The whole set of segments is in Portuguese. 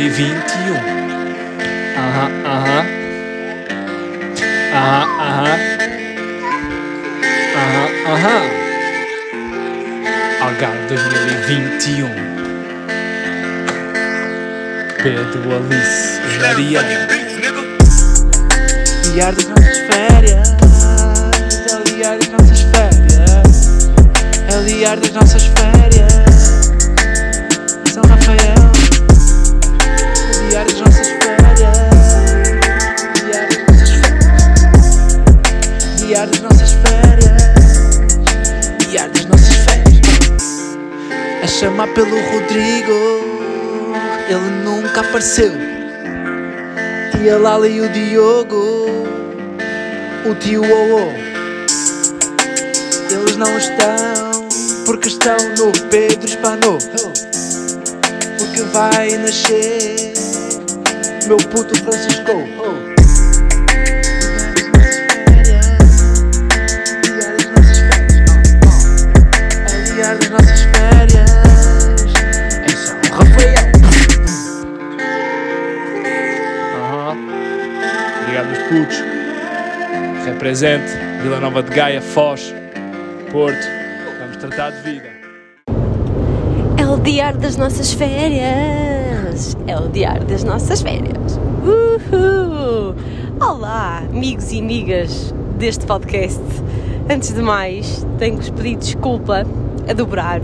2021. Aham, aham. Aham, aham. Aham, aham. Algarve 2021. Pedro, Alice e Mariana. Diário das nossas férias. É o diário das nossas férias. É o diário das nossas férias. Pelo Rodrigo. Ele nunca apareceu. Tia Lala e o Diogo, o tio Olo. Eles não estão porque estão no Pedro Espanou. Porque vai nascer meu puto Francisco. Represente Vila Nova de Gaia, Foz, Porto. Vamos tratar de vida. É o diário das nossas férias. É o diário das nossas férias. Uhul! Olá, amigos e amigas deste podcast. Antes de mais, tenho que vos pedir desculpa a dobrar.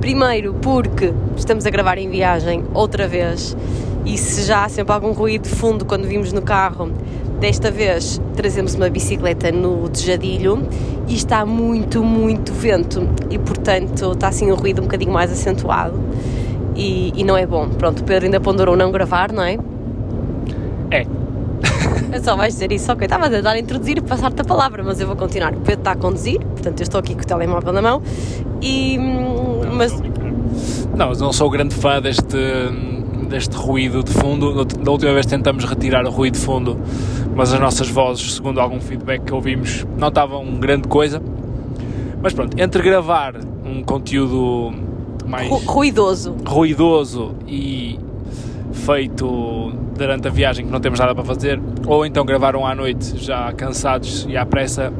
Primeiro, porque estamos a gravar em viagem outra vez e se já há sempre algum ruído de fundo quando vimos no carro, desta vez trazemos uma bicicleta no tejadilho e está muito, muito vento e portanto está assim um ruído um bocadinho mais acentuado e, e não é bom. Pronto, o Pedro ainda ponderou não gravar, não é? É. Eu só vais dizer isso, ok, estava a tentar introduzir e passar-te a palavra, mas eu vou continuar. O Pedro está a conduzir, portanto eu estou aqui com o telemóvel na mão e... hum, Mas Não, não sou grande fã deste, deste ruído de fundo. Da última vez tentamos retirar o ruído de fundo, mas as nossas vozes, segundo algum feedback que ouvimos, não estavam grande coisa. Mas pronto, entre gravar um conteúdo mais ru- ruidoso. ruidoso e feito durante a viagem que não temos nada para fazer, ou então gravaram à noite já cansados e à pressa,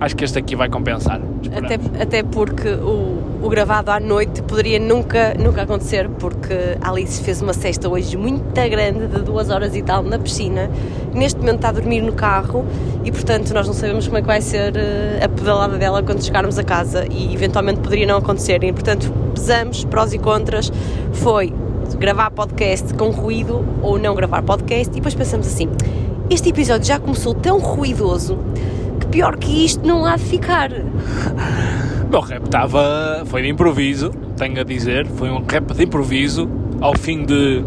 acho que este aqui vai compensar. Esperamos. Até, até porque o, o gravado à noite poderia nunca, nunca acontecer, porque a Alice fez uma cesta hoje muito grande, de duas horas e tal, na piscina. Neste momento está a dormir no carro e, portanto, nós não sabemos como é que vai ser eh, a pedalada dela quando chegarmos a casa e, eventualmente, poderia não acontecer. E, portanto, pesamos prós e contras. Foi gravar podcast com ruído ou não gravar podcast e depois pensamos assim, este episódio já começou tão ruidoso pior que isto não há de ficar. O meu rap estava. foi de improviso, tenho a dizer, foi um rap de improviso, ao fim de.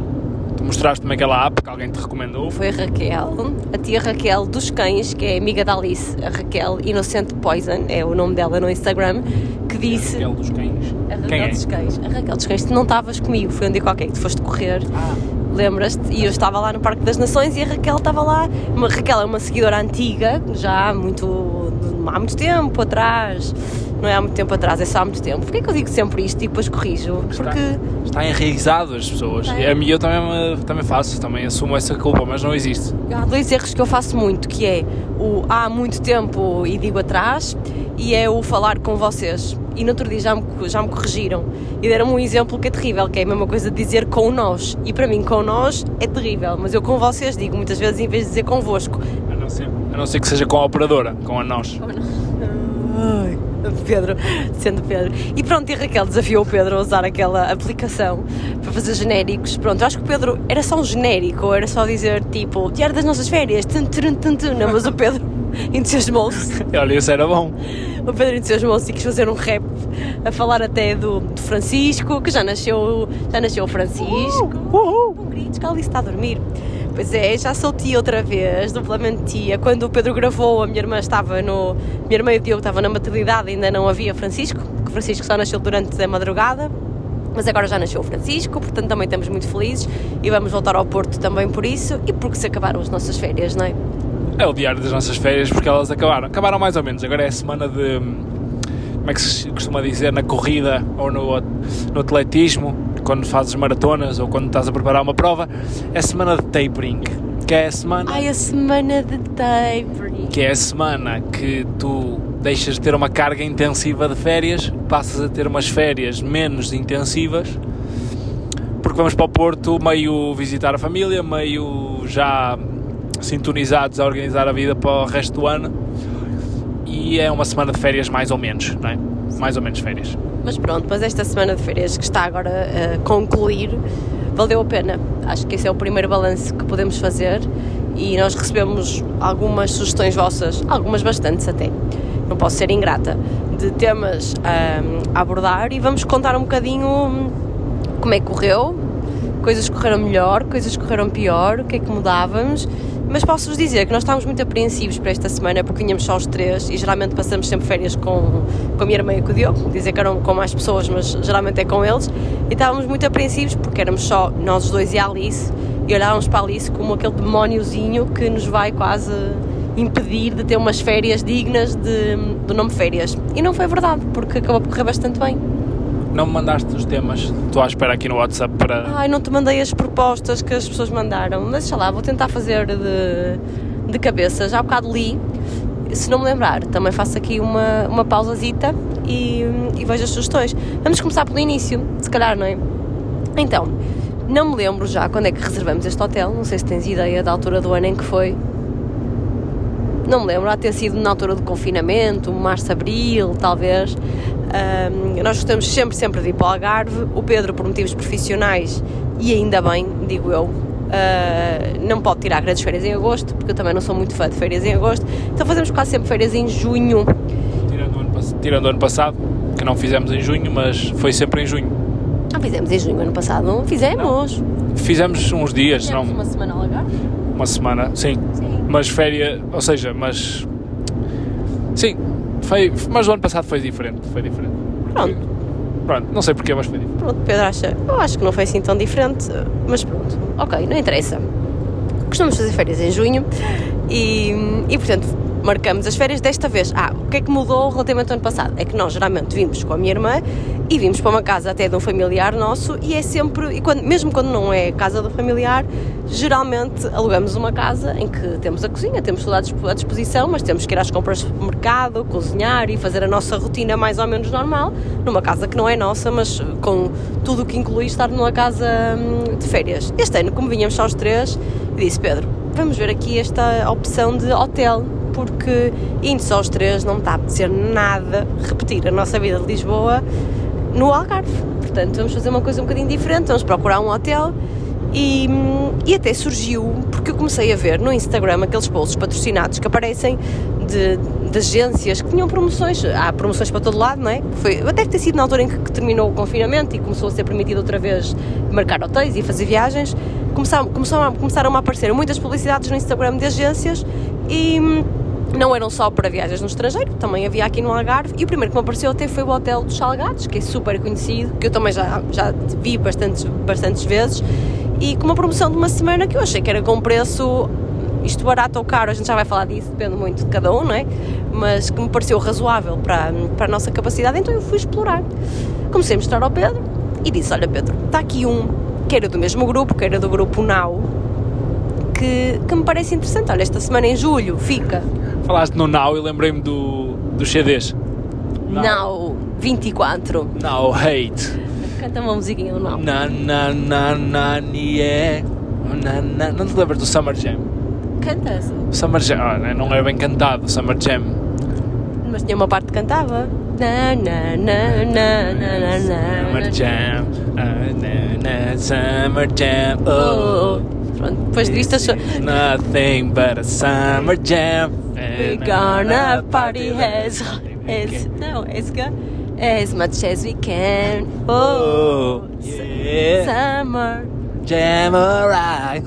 Tu mostraste-me aquela app que alguém te recomendou. Foi a Raquel, a tia Raquel dos Cães, que é amiga da Alice, a Raquel Innocent Poison, é o nome dela no Instagram, que disse. Raquel dos cães. A Raquel Quem é? dos Cães. A Raquel dos Cães, tu não estavas comigo, foi um dia qualquer que tu foste correr. Lembras-te? E eu estava lá no Parque das Nações e a Raquel estava lá. Uma, Raquel é uma seguidora antiga, já há muito, há muito tempo atrás. Não é há muito tempo atrás, é só há muito tempo. Porquê que eu digo sempre isto e depois corrijo? Porque Está enraizado as pessoas. E a mim eu também, também faço, também assumo essa culpa, mas não existe. há dois erros que eu faço muito, que é o há muito tempo e digo atrás e é o falar com vocês. E no outro dia já me, já me corrigiram e deram-me um exemplo que é terrível, que é a mesma coisa de dizer com nós. E para mim com nós é terrível, mas eu com vocês digo muitas vezes em vez de dizer convosco. A não ser, a não ser que seja com a operadora, com a nós. Ai, Pedro, sendo Pedro. E pronto, e Raquel desafiou o Pedro a usar aquela aplicação para fazer genéricos. Pronto, eu acho que o Pedro era só um genérico, ou era só dizer tipo, diário das nossas férias, tum, tum, tum, tum. Não, mas o Pedro entusiasmou-se. Olha, isso era bom. O Pedro entusiasmou-se e quis fazer um rap a falar até do, do Francisco, que já nasceu, já nasceu o Francisco. Uhul. Não grites, que a Alice está a dormir. Pois é, já sou tia outra vez, duplamente tia. Quando o Pedro gravou, a minha irmã estava no. Minha irmã e o Diogo estavam na maternidade, ainda não havia Francisco, que Francisco só nasceu durante a madrugada. Mas agora já nasceu o Francisco, portanto também estamos muito felizes e vamos voltar ao Porto também por isso e porque se acabaram as nossas férias, não é? É o diário das nossas férias porque elas acabaram. Acabaram mais ou menos. Agora é a semana de. Como é que se costuma dizer? Na corrida ou no, no atletismo. Quando fazes maratonas ou quando estás a preparar uma prova, é a semana de tapering, que é a semana Ai, a semana de tapering. que é a semana que tu deixas de ter uma carga intensiva de férias, passas a ter umas férias menos intensivas, porque vamos para o Porto meio visitar a família, meio já sintonizados a organizar a vida para o resto do ano, e é uma semana de férias mais ou menos, não é? Mais ou menos férias. Mas pronto, mas esta semana de férias que está agora a concluir, valeu a pena. Acho que esse é o primeiro balanço que podemos fazer e nós recebemos algumas sugestões vossas, algumas bastantes até, não posso ser ingrata, de temas ahm, a abordar e vamos contar um bocadinho hum, como é que correu, coisas correram melhor, coisas correram pior, o que é que mudávamos. Mas posso-vos dizer que nós estávamos muito apreensivos para esta semana porque vinhamos só os três e geralmente passamos sempre férias com, com a minha irmã e com o Diogo. Dizer que eram com mais pessoas, mas geralmente é com eles. E estávamos muito apreensivos porque éramos só nós os dois e a Alice e olhávamos para a Alice como aquele demóniozinho que nos vai quase impedir de ter umas férias dignas de, do nome férias. E não foi verdade, porque acabou por correr bastante bem. Não me mandaste os temas, estou à espera aqui no WhatsApp para. Ai, não te mandei as propostas que as pessoas mandaram, mas deixa lá, vou tentar fazer de, de cabeça. Já há bocado li, se não me lembrar, também faço aqui uma, uma pausazita e, e vejo as sugestões. Vamos começar pelo início, se calhar, não é? Então, não me lembro já quando é que reservamos este hotel, não sei se tens ideia da altura do ano em que foi. Não me lembro, há ter sido na altura do confinamento, março, abril, talvez. Ahm, nós gostamos sempre, sempre de ir para o Algarve. O Pedro, por motivos profissionais, e ainda bem, digo eu, ah, não pode tirar grandes férias em agosto, porque eu também não sou muito fã de férias em agosto. Então fazemos quase sempre férias em junho. Tirando o ano, tirando o ano passado, que não fizemos em junho, mas foi sempre em junho. Não fizemos em junho ano passado, não? Fizemos. Fizemos uns dias, Fizemos não uma semana ao Algarve. uma semana, sim. Sim. Mas férias, ou seja, mas. Sim, foi, mas o ano passado foi diferente. Foi diferente. Pronto. Pronto, não sei porquê, mas foi diferente. Pronto, Pedro acha. Eu acho que não foi assim tão diferente, mas pronto, ok, não interessa. Costumamos fazer férias em junho e, e portanto, marcamos as férias desta vez. Ah, o que é que mudou relativamente ao ano passado? É que nós geralmente vimos com a minha irmã e vimos para uma casa até de um familiar nosso e é sempre, e quando, mesmo quando não é casa do familiar, geralmente alugamos uma casa em que temos a cozinha, temos tudo à dispo- à disposição, mas temos que ir às compras do mercado, cozinhar e fazer a nossa rotina mais ou menos normal, numa casa que não é nossa, mas com tudo o que inclui estar numa casa hum, de férias. Este ano, como vinhamos só os três, disse, Pedro, vamos ver aqui esta opção de hotel, porque indo só os três não está a apetecer nada repetir a nossa vida de Lisboa no Algarve. Portanto, vamos fazer uma coisa um bocadinho diferente, vamos procurar um hotel e, e até surgiu, porque eu comecei a ver no Instagram aqueles posts patrocinados que aparecem de, de agências que tinham promoções, há promoções para todo lado, não é? Foi, deve ter sido na altura em que, que terminou o confinamento e começou a ser permitido outra vez marcar hotéis e fazer viagens. Começaram, começaram, a, começaram a aparecer muitas publicidades no Instagram de agências e não eram só para viagens no estrangeiro, também havia aqui no Algarve. E o primeiro que me apareceu até foi o Hotel dos Salgados, que é super conhecido, que eu também já, já vi bastantes, bastantes vezes. E com uma promoção de uma semana que eu achei que era com preço, isto barato ou caro, a gente já vai falar disso, depende muito de cada um, não é? Mas que me pareceu razoável para, para a nossa capacidade, então eu fui explorar. Comecei a mostrar ao Pedro e disse: Olha, Pedro, está aqui um que era do mesmo grupo, que era do grupo Now, que, que me parece interessante. Olha, esta semana em julho fica Falaste no Now e lembrei-me do, dos CDs. Now 24. Now Hate. Canta uma musiquinha do Now. Na na na na yeah. Na, na. Não te lembras do Summer Jam? Canta. O Summer Jam, ah, não é bem cantado, o Summer Jam. Mas tinha uma parte que cantava. Na, na, na, na, na, na, na, Summer. Jam, ah, na, na, Summer Jam, Oh, oh. oh. Pronto, depois disto achou. Nothing but a Summer Jam. We're gonna party as, as, não, as, as much as we can. Oh, Oh, yeah. summer. Jam alright.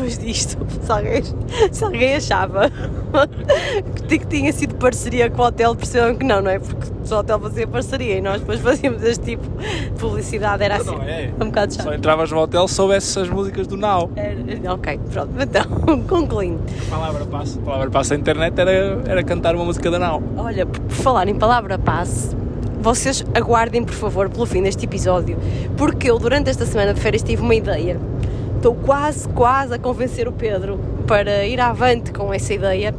Depois disto, se alguém, se alguém achava que, tinha sido parceria com o hotel, percebam que não, não é? Porque só o hotel fazia parceria e nós depois fazíamos este tipo de publicidade, era assim, Não é? um bocado Só chato. entravas no hotel se soubesses as músicas do Now. Era- ok, pronto, então, concluindo. A palavra passe. A palavra passe à internet era, era cantar uma música da Now. Olha, por por falar em palavra passe, vocês aguardem, por favor, pelo fim deste episódio, porque eu, durante esta semana de férias, tive uma ideia. Estou quase, quase a convencer o Pedro para ir avante com essa ideia,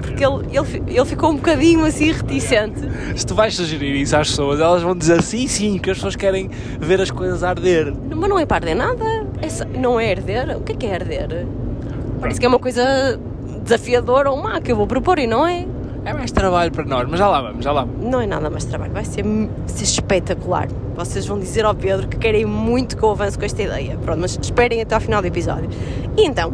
porque ele, ele, ele ficou um bocadinho assim reticente. Se tu vais sugerir isso às pessoas, elas vão dizer sim, sim, que as pessoas querem ver as coisas arder. Mas não é para arder nada. É só- não é arder? O que é que é arder? Parece que é uma coisa desafiadora ou má que eu vou propor e não é. É mais trabalho para nós, mas já lá vamos, já lá vamos. Não é nada mais trabalho, vai ser, ser espetacular. Vocês vão dizer ao Pedro que querem muito que eu avance com esta ideia. Pronto, mas esperem até ao final do episódio. E então,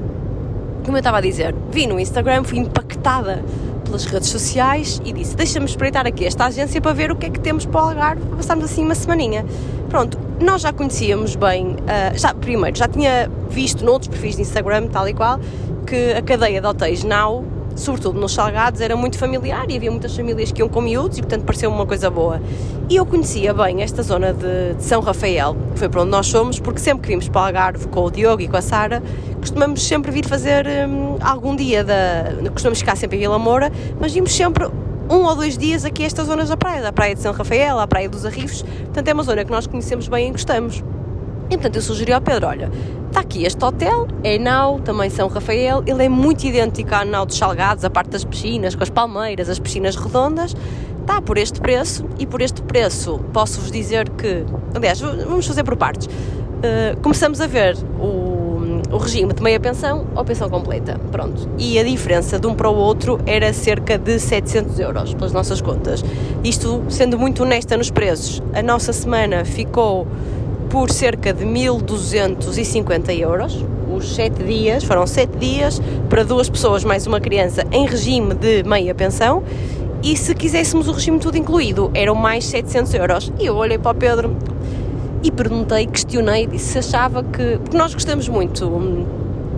como eu estava a dizer, vi no Instagram, fui impactada pelas redes sociais e disse: Deixa-me espreitar aqui esta agência para ver o que é que temos para o Algarve, para passarmos assim uma semaninha. Pronto, nós já conhecíamos bem, ah, já, primeiro, já tinha visto noutros perfis de Instagram, tal e qual, que a cadeia de hotéis Now sobretudo nos Salgados, era muito familiar e havia muitas famílias que iam com miúdos e, portanto, pareceu uma coisa boa. E eu conhecia bem esta zona de, de São Rafael, que foi para onde nós somos, porque sempre que vimos para o Algarve com o Diogo e com a Sara, costumamos sempre vir fazer hum, algum dia da. Costumamos ficar sempre em Vila Moura, mas vimos sempre um ou dois dias aqui a estas zonas da praia, da praia de São Rafael, à praia dos Arrifes, portanto é uma zona que nós conhecemos bem e gostamos. E portanto eu sugeri ao Pedro, olha, está aqui este hotel, é Nau, também São Rafael, ele é muito idêntico à Nau dos Salgados, a parte das piscinas, com as palmeiras, as piscinas redondas, está por este preço e por este preço posso-vos dizer que, aliás, vamos fazer por partes. Uh, começamos a ver o, o regime de meia pensão ou pensão completa, pronto. E a diferença de um para o outro era cerca de 700 euros, pelas nossas contas. Isto, sendo muito honesta nos preços, a nossa semana ficou por cerca de 1250 euros. Os 7 dias, foram 7 dias para duas pessoas mais uma criança em regime de meia pensão. E se quiséssemos o regime tudo incluído, eram mais 700 euros. E eu olhei para o Pedro e perguntei, questionei, se achava que. Porque nós gostamos muito hum,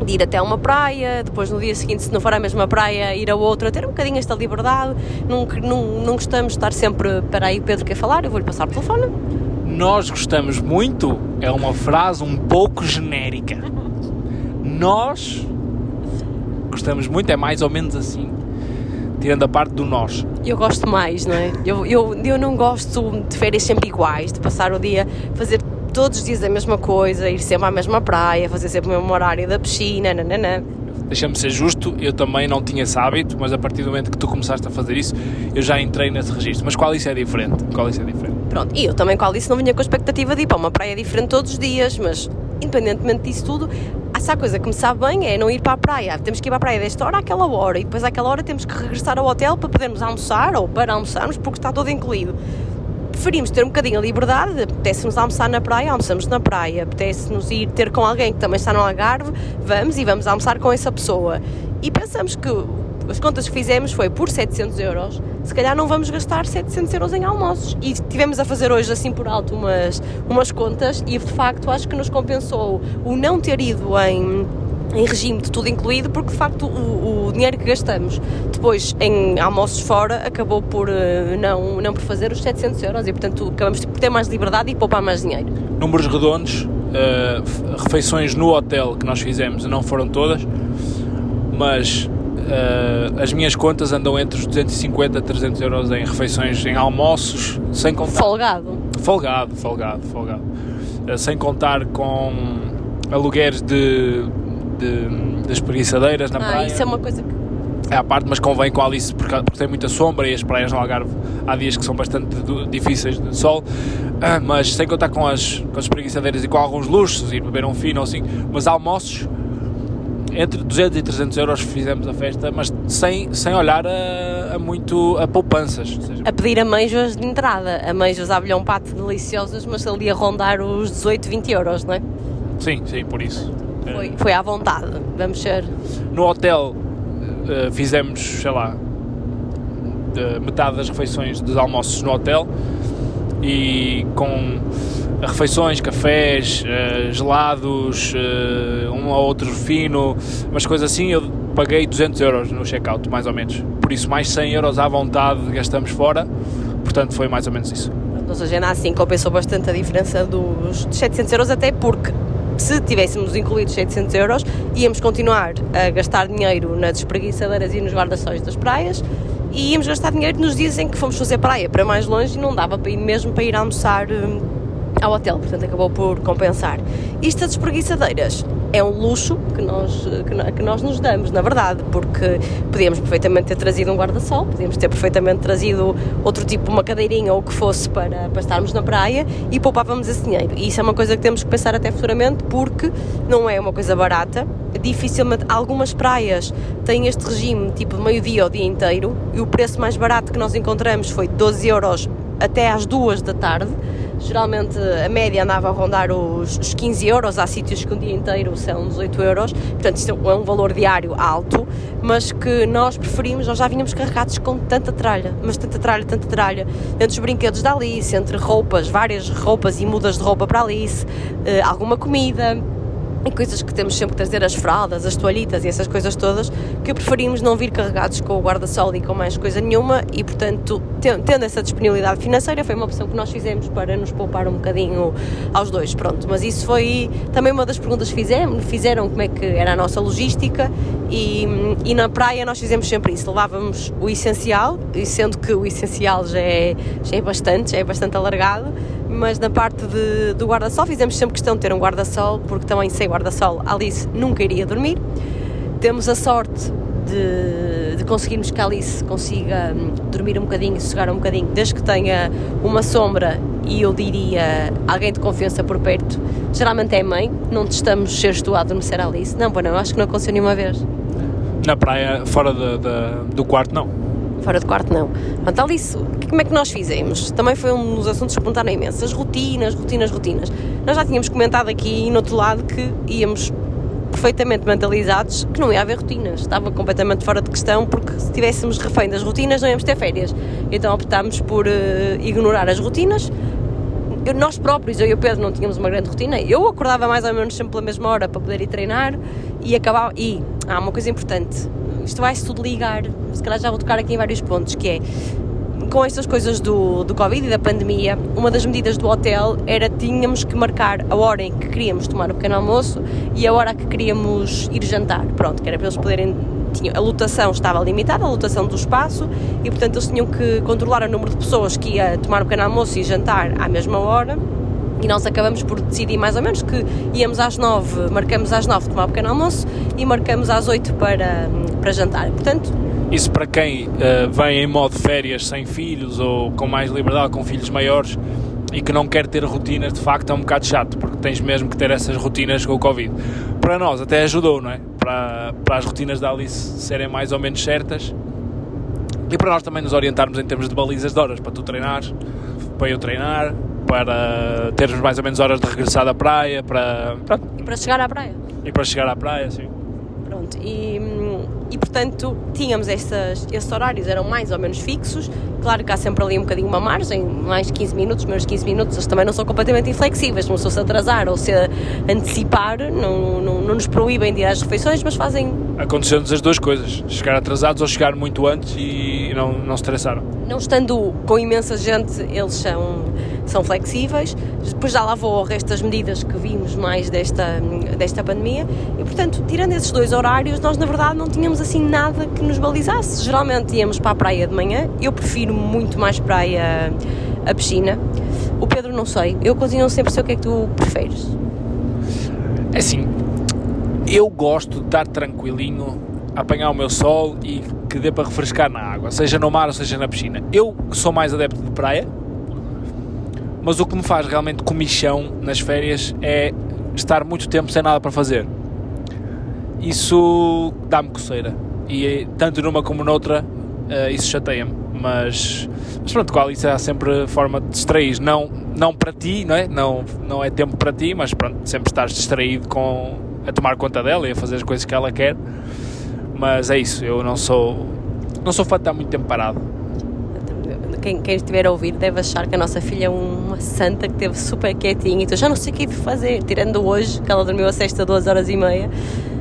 de ir até uma praia, depois no dia seguinte, se não for a mesma praia, ir a outra, ter um bocadinho esta liberdade. Não, não, não gostamos de estar sempre. Para aí, Pedro quer falar, eu vou-lhe passar o telefone. Nós gostamos muito é uma frase um pouco genérica. Nós gostamos muito, é mais ou menos assim, tirando a parte do nós. Eu gosto mais, não é? Eu, eu, eu não gosto de férias sempre iguais, de passar o dia, fazer todos os dias a mesma coisa, ir sempre à mesma praia, fazer sempre o mesmo horário da piscina, nananã. Deixa-me ser justo, eu também não tinha esse hábito, mas a partir do momento que tu começaste a fazer isso, eu já entrei nesse registro. Mas qual isso é diferente? Qual isso é diferente? Pronto, e eu também, qual isso, não vinha com a expectativa de ir para uma praia diferente todos os dias, mas independentemente disso tudo, essa coisa que me sabe bem é não ir para a praia. Temos que ir para a praia desta hora àquela hora e depois àquela hora temos que regressar ao hotel para podermos almoçar ou para almoçarmos porque está todo incluído. Preferimos ter um bocadinho a liberdade, apetece-nos almoçar na praia, almoçamos na praia, apetece-nos ir ter com alguém que também está no Algarve, vamos e vamos almoçar com essa pessoa. E pensamos que as contas que fizemos foi por 700 euros, se calhar não vamos gastar 700 euros em almoços. E tivemos a fazer hoje assim por alto umas, umas contas e de facto acho que nos compensou o não ter ido em, em regime de tudo incluído, porque de facto o, o dinheiro que gastamos depois em almoços fora acabou por eh, não, não por fazer os 700 euros e portanto acabamos por ter mais liberdade e poupar mais dinheiro. Números redondos, uh, refeições no hotel que nós fizemos não foram todas, mas uh, as minhas contas andam entre os 250 a 300 euros em refeições, em almoços, sem contar. Folgado. Folgado, folgado, folgado. Sem contar com alugueres de, de, de espreguiçadeiras na Ah, praia. isso é uma coisa que É à parte, mas convém com a Alice porque, porque tem muita sombra e as praias no Algarve há dias que são bastante difíceis de sol. Ah, mas sem contar com as, com as preguiçadeiras e com alguns luxos, ir beber um fino ou assim, mas almoços entre 200 e 300 euros fizemos a festa, mas sem, sem olhar a, a muito a poupanças. Ou seja, a pedir ameijos de entrada. Ameijos à bilhão pato deliciosas, mas ali a rondar os 18, 20 euros, não é? sim, sim, por isso. Foi, foi à vontade. Vamos ser. No hotel eh, fizemos, sei lá, de metade das refeições dos almoços no hotel e com refeições, cafés, eh, gelados, eh, um ou outro fino, umas coisas assim, eu paguei 200 euros no check-out, mais ou menos. Por isso, mais 100 euros à vontade gastamos fora, portanto, foi mais ou menos isso. Ou seja, ainda assim compensou bastante a diferença dos 700 euros, até porque se tivéssemos incluído 700 euros, íamos continuar a gastar dinheiro nas espreguiçadeiras e nos guarda-sóis das praias e íamos gastar dinheiro nos dias em que fomos fazer praia. Para mais longe e não dava para ir mesmo para ir almoçar hum, ao hotel, portanto acabou por compensar. Isto das espreguiçadeiras é um luxo que nós, que, que nós nos damos, na verdade, porque podíamos perfeitamente ter trazido um guarda-sol, podíamos ter perfeitamente trazido outro tipo, uma cadeirinha ou o que fosse para, para estarmos na praia e poupávamos esse dinheiro. E isso é uma coisa que temos que pensar até futuramente porque não é uma coisa barata. Dificilmente, algumas praias têm este regime tipo meio-dia ao dia inteiro e o preço mais barato que nós encontramos foi 12 euros até às 2 da tarde. Geralmente a média andava a rondar os, os 15 euros, há sítios que um dia inteiro são 18 euros, portanto isto é um valor diário alto, mas que nós preferimos, nós já vínhamos carregados com tanta tralha, mas tanta tralha, tanta tralha, entre os brinquedos da Alice, entre roupas, várias roupas e mudas de roupa para a Alice, eh, alguma comida, e coisas que temos sempre que trazer, as fraldas, as toalhitas e essas coisas todas, que preferimos não vir carregados com o guarda-sol e com mais coisa nenhuma e, portanto, ten- tendo essa disponibilidade financeira, foi uma opção que nós fizemos para nos poupar um bocadinho aos dois, pronto. Mas isso foi também uma das perguntas que fizemos, fizeram como é que era a nossa logística e, e na praia nós fizemos sempre isso, levávamos o essencial, e sendo que o essencial já é, já é bastante, já é bastante alargado, mas na parte de- do guarda-sol fizemos sempre questão de ter um guarda-sol, porque também sem guarda-sol Alice nunca iria dormir. Temos a sorte de, de conseguirmos que a Alice consiga hum, dormir um bocadinho sossegar um bocadinho, desde que tenha uma sombra e eu diria alguém de confiança por perto. Geralmente é mãe, não testamos seres a adormecer a Alice. Não, bom, não, acho que não aconteceu nenhuma vez. Na praia, fora de- de- do quarto, não. Fora de quarto, não. Portanto, Alice, como é que nós fizemos? Também foi um dos assuntos que perguntaram imenso. As rotinas, rotinas, rotinas. Nós já tínhamos comentado aqui no outro lado que íamos perfeitamente mentalizados que não ia haver rotinas. Estava completamente fora de questão porque se tivéssemos refém das rotinas não íamos ter férias. Então optámos por eh, ignorar as rotinas. Eu- nós próprios, eu e o Pedro, não tínhamos uma grande rotina. Eu acordava mais ou menos sempre pela mesma hora para poder ir treinar e acabava. E há uma coisa importante: isto vai-se tudo ligar. Se calhar já vou tocar aqui em vários pontos, que é com estas coisas do, do Covid e da pandemia, uma das medidas do hotel era tínhamos que marcar a hora em que queríamos tomar o pequeno almoço e a hora que queríamos ir jantar. Pronto, que era para eles poderem. Tinha, a lotação estava limitada, a lotação do espaço, e portanto eles tinham que controlar o número de pessoas que ia tomar o pequeno almoço e jantar à mesma hora. E nós acabamos por decidir mais ou menos que íamos às nove, marcamos às nove tomar o pequeno almoço e marcamos às oito para, para jantar. Portanto, Isso para quem eh, vem em modo férias sem filhos ou com mais liberdade, com filhos maiores e que não quer ter rotinas, de facto é um bocado chato, porque tens mesmo que ter essas rotinas com o Covid. Para nós até ajudou, não é? Para, para as rotinas da Alice serem mais ou menos certas e para nós também nos orientarmos em termos de balizas de horas, para tu treinares, para eu treinar, para termos mais ou menos horas de regressar da praia, para, pronto, e para chegar à praia. e para chegar à praia, sim. Pronto, e, e portanto tínhamos essas, esses horários, eram mais ou menos fixos. Claro que há sempre ali um bocadinho uma margem, mais 15 minutos, menos 15 minutos, eles também não são completamente inflexíveis. Pessoa se atrasar ou se antecipar, não, não, não nos proíbem de ir às refeições, mas fazem, Aconteceu-nos as duas coisas, chegar atrasados ou chegar muito antes e não, não se estressaram. não estando com imensa gente, eles são, são flexíveis. Depois já lá vou ao resto das medidas que vimos mais desta, desta pandemia. E portanto, tirando esses dois horários, nós na verdade não tínhamos assim nada que nos balizasse. Geralmente íamos para a praia de manhã. Eu prefiro muito mais praia a piscina. O Pedro não sei. Eu continuo sempre a sei o que é que tu preferes. É assim, eu gosto de estar tranquilinho, apanhar o meu sol e que dê para refrescar na água, seja no mar ou seja na piscina. Eu sou mais adepto de praia, mas o que me faz realmente comichão nas férias é estar muito tempo sem nada para fazer. Isso dá-me coceira. E tanto numa como noutra, eh, isso chateia-me. Mas, mas pronto, qual isso há sempre forma de distrair. Não, não para ti, não é? Não, não é tempo para ti, mas pronto, sempre estás distraído com a tomar conta dela e a fazer as coisas que ela quer. Mas é isso, eu não sou não sou fã de estar muito tempo parado. Quem, quem estiver a ouvir deve achar que a nossa filha é uma santa que esteve super quietinha. Então já não sei o que é fazer. Tirando hoje, que ela dormiu a sexta duas horas e meia.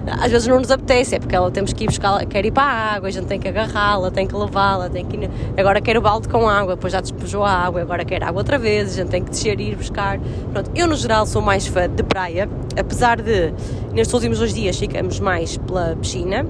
Às vezes não nos apetece, é porque ela temos que ir buscar, quer ir para a água, a gente tem que agarrá-la, tem que levá-la, tem que ir, agora quer o balde com água, depois já despejou a água, agora quer água outra vez, a gente tem que descer e ir buscar. Pronto, eu no geral sou mais fã de praia, apesar de nestes últimos dois dias ficamos mais pela piscina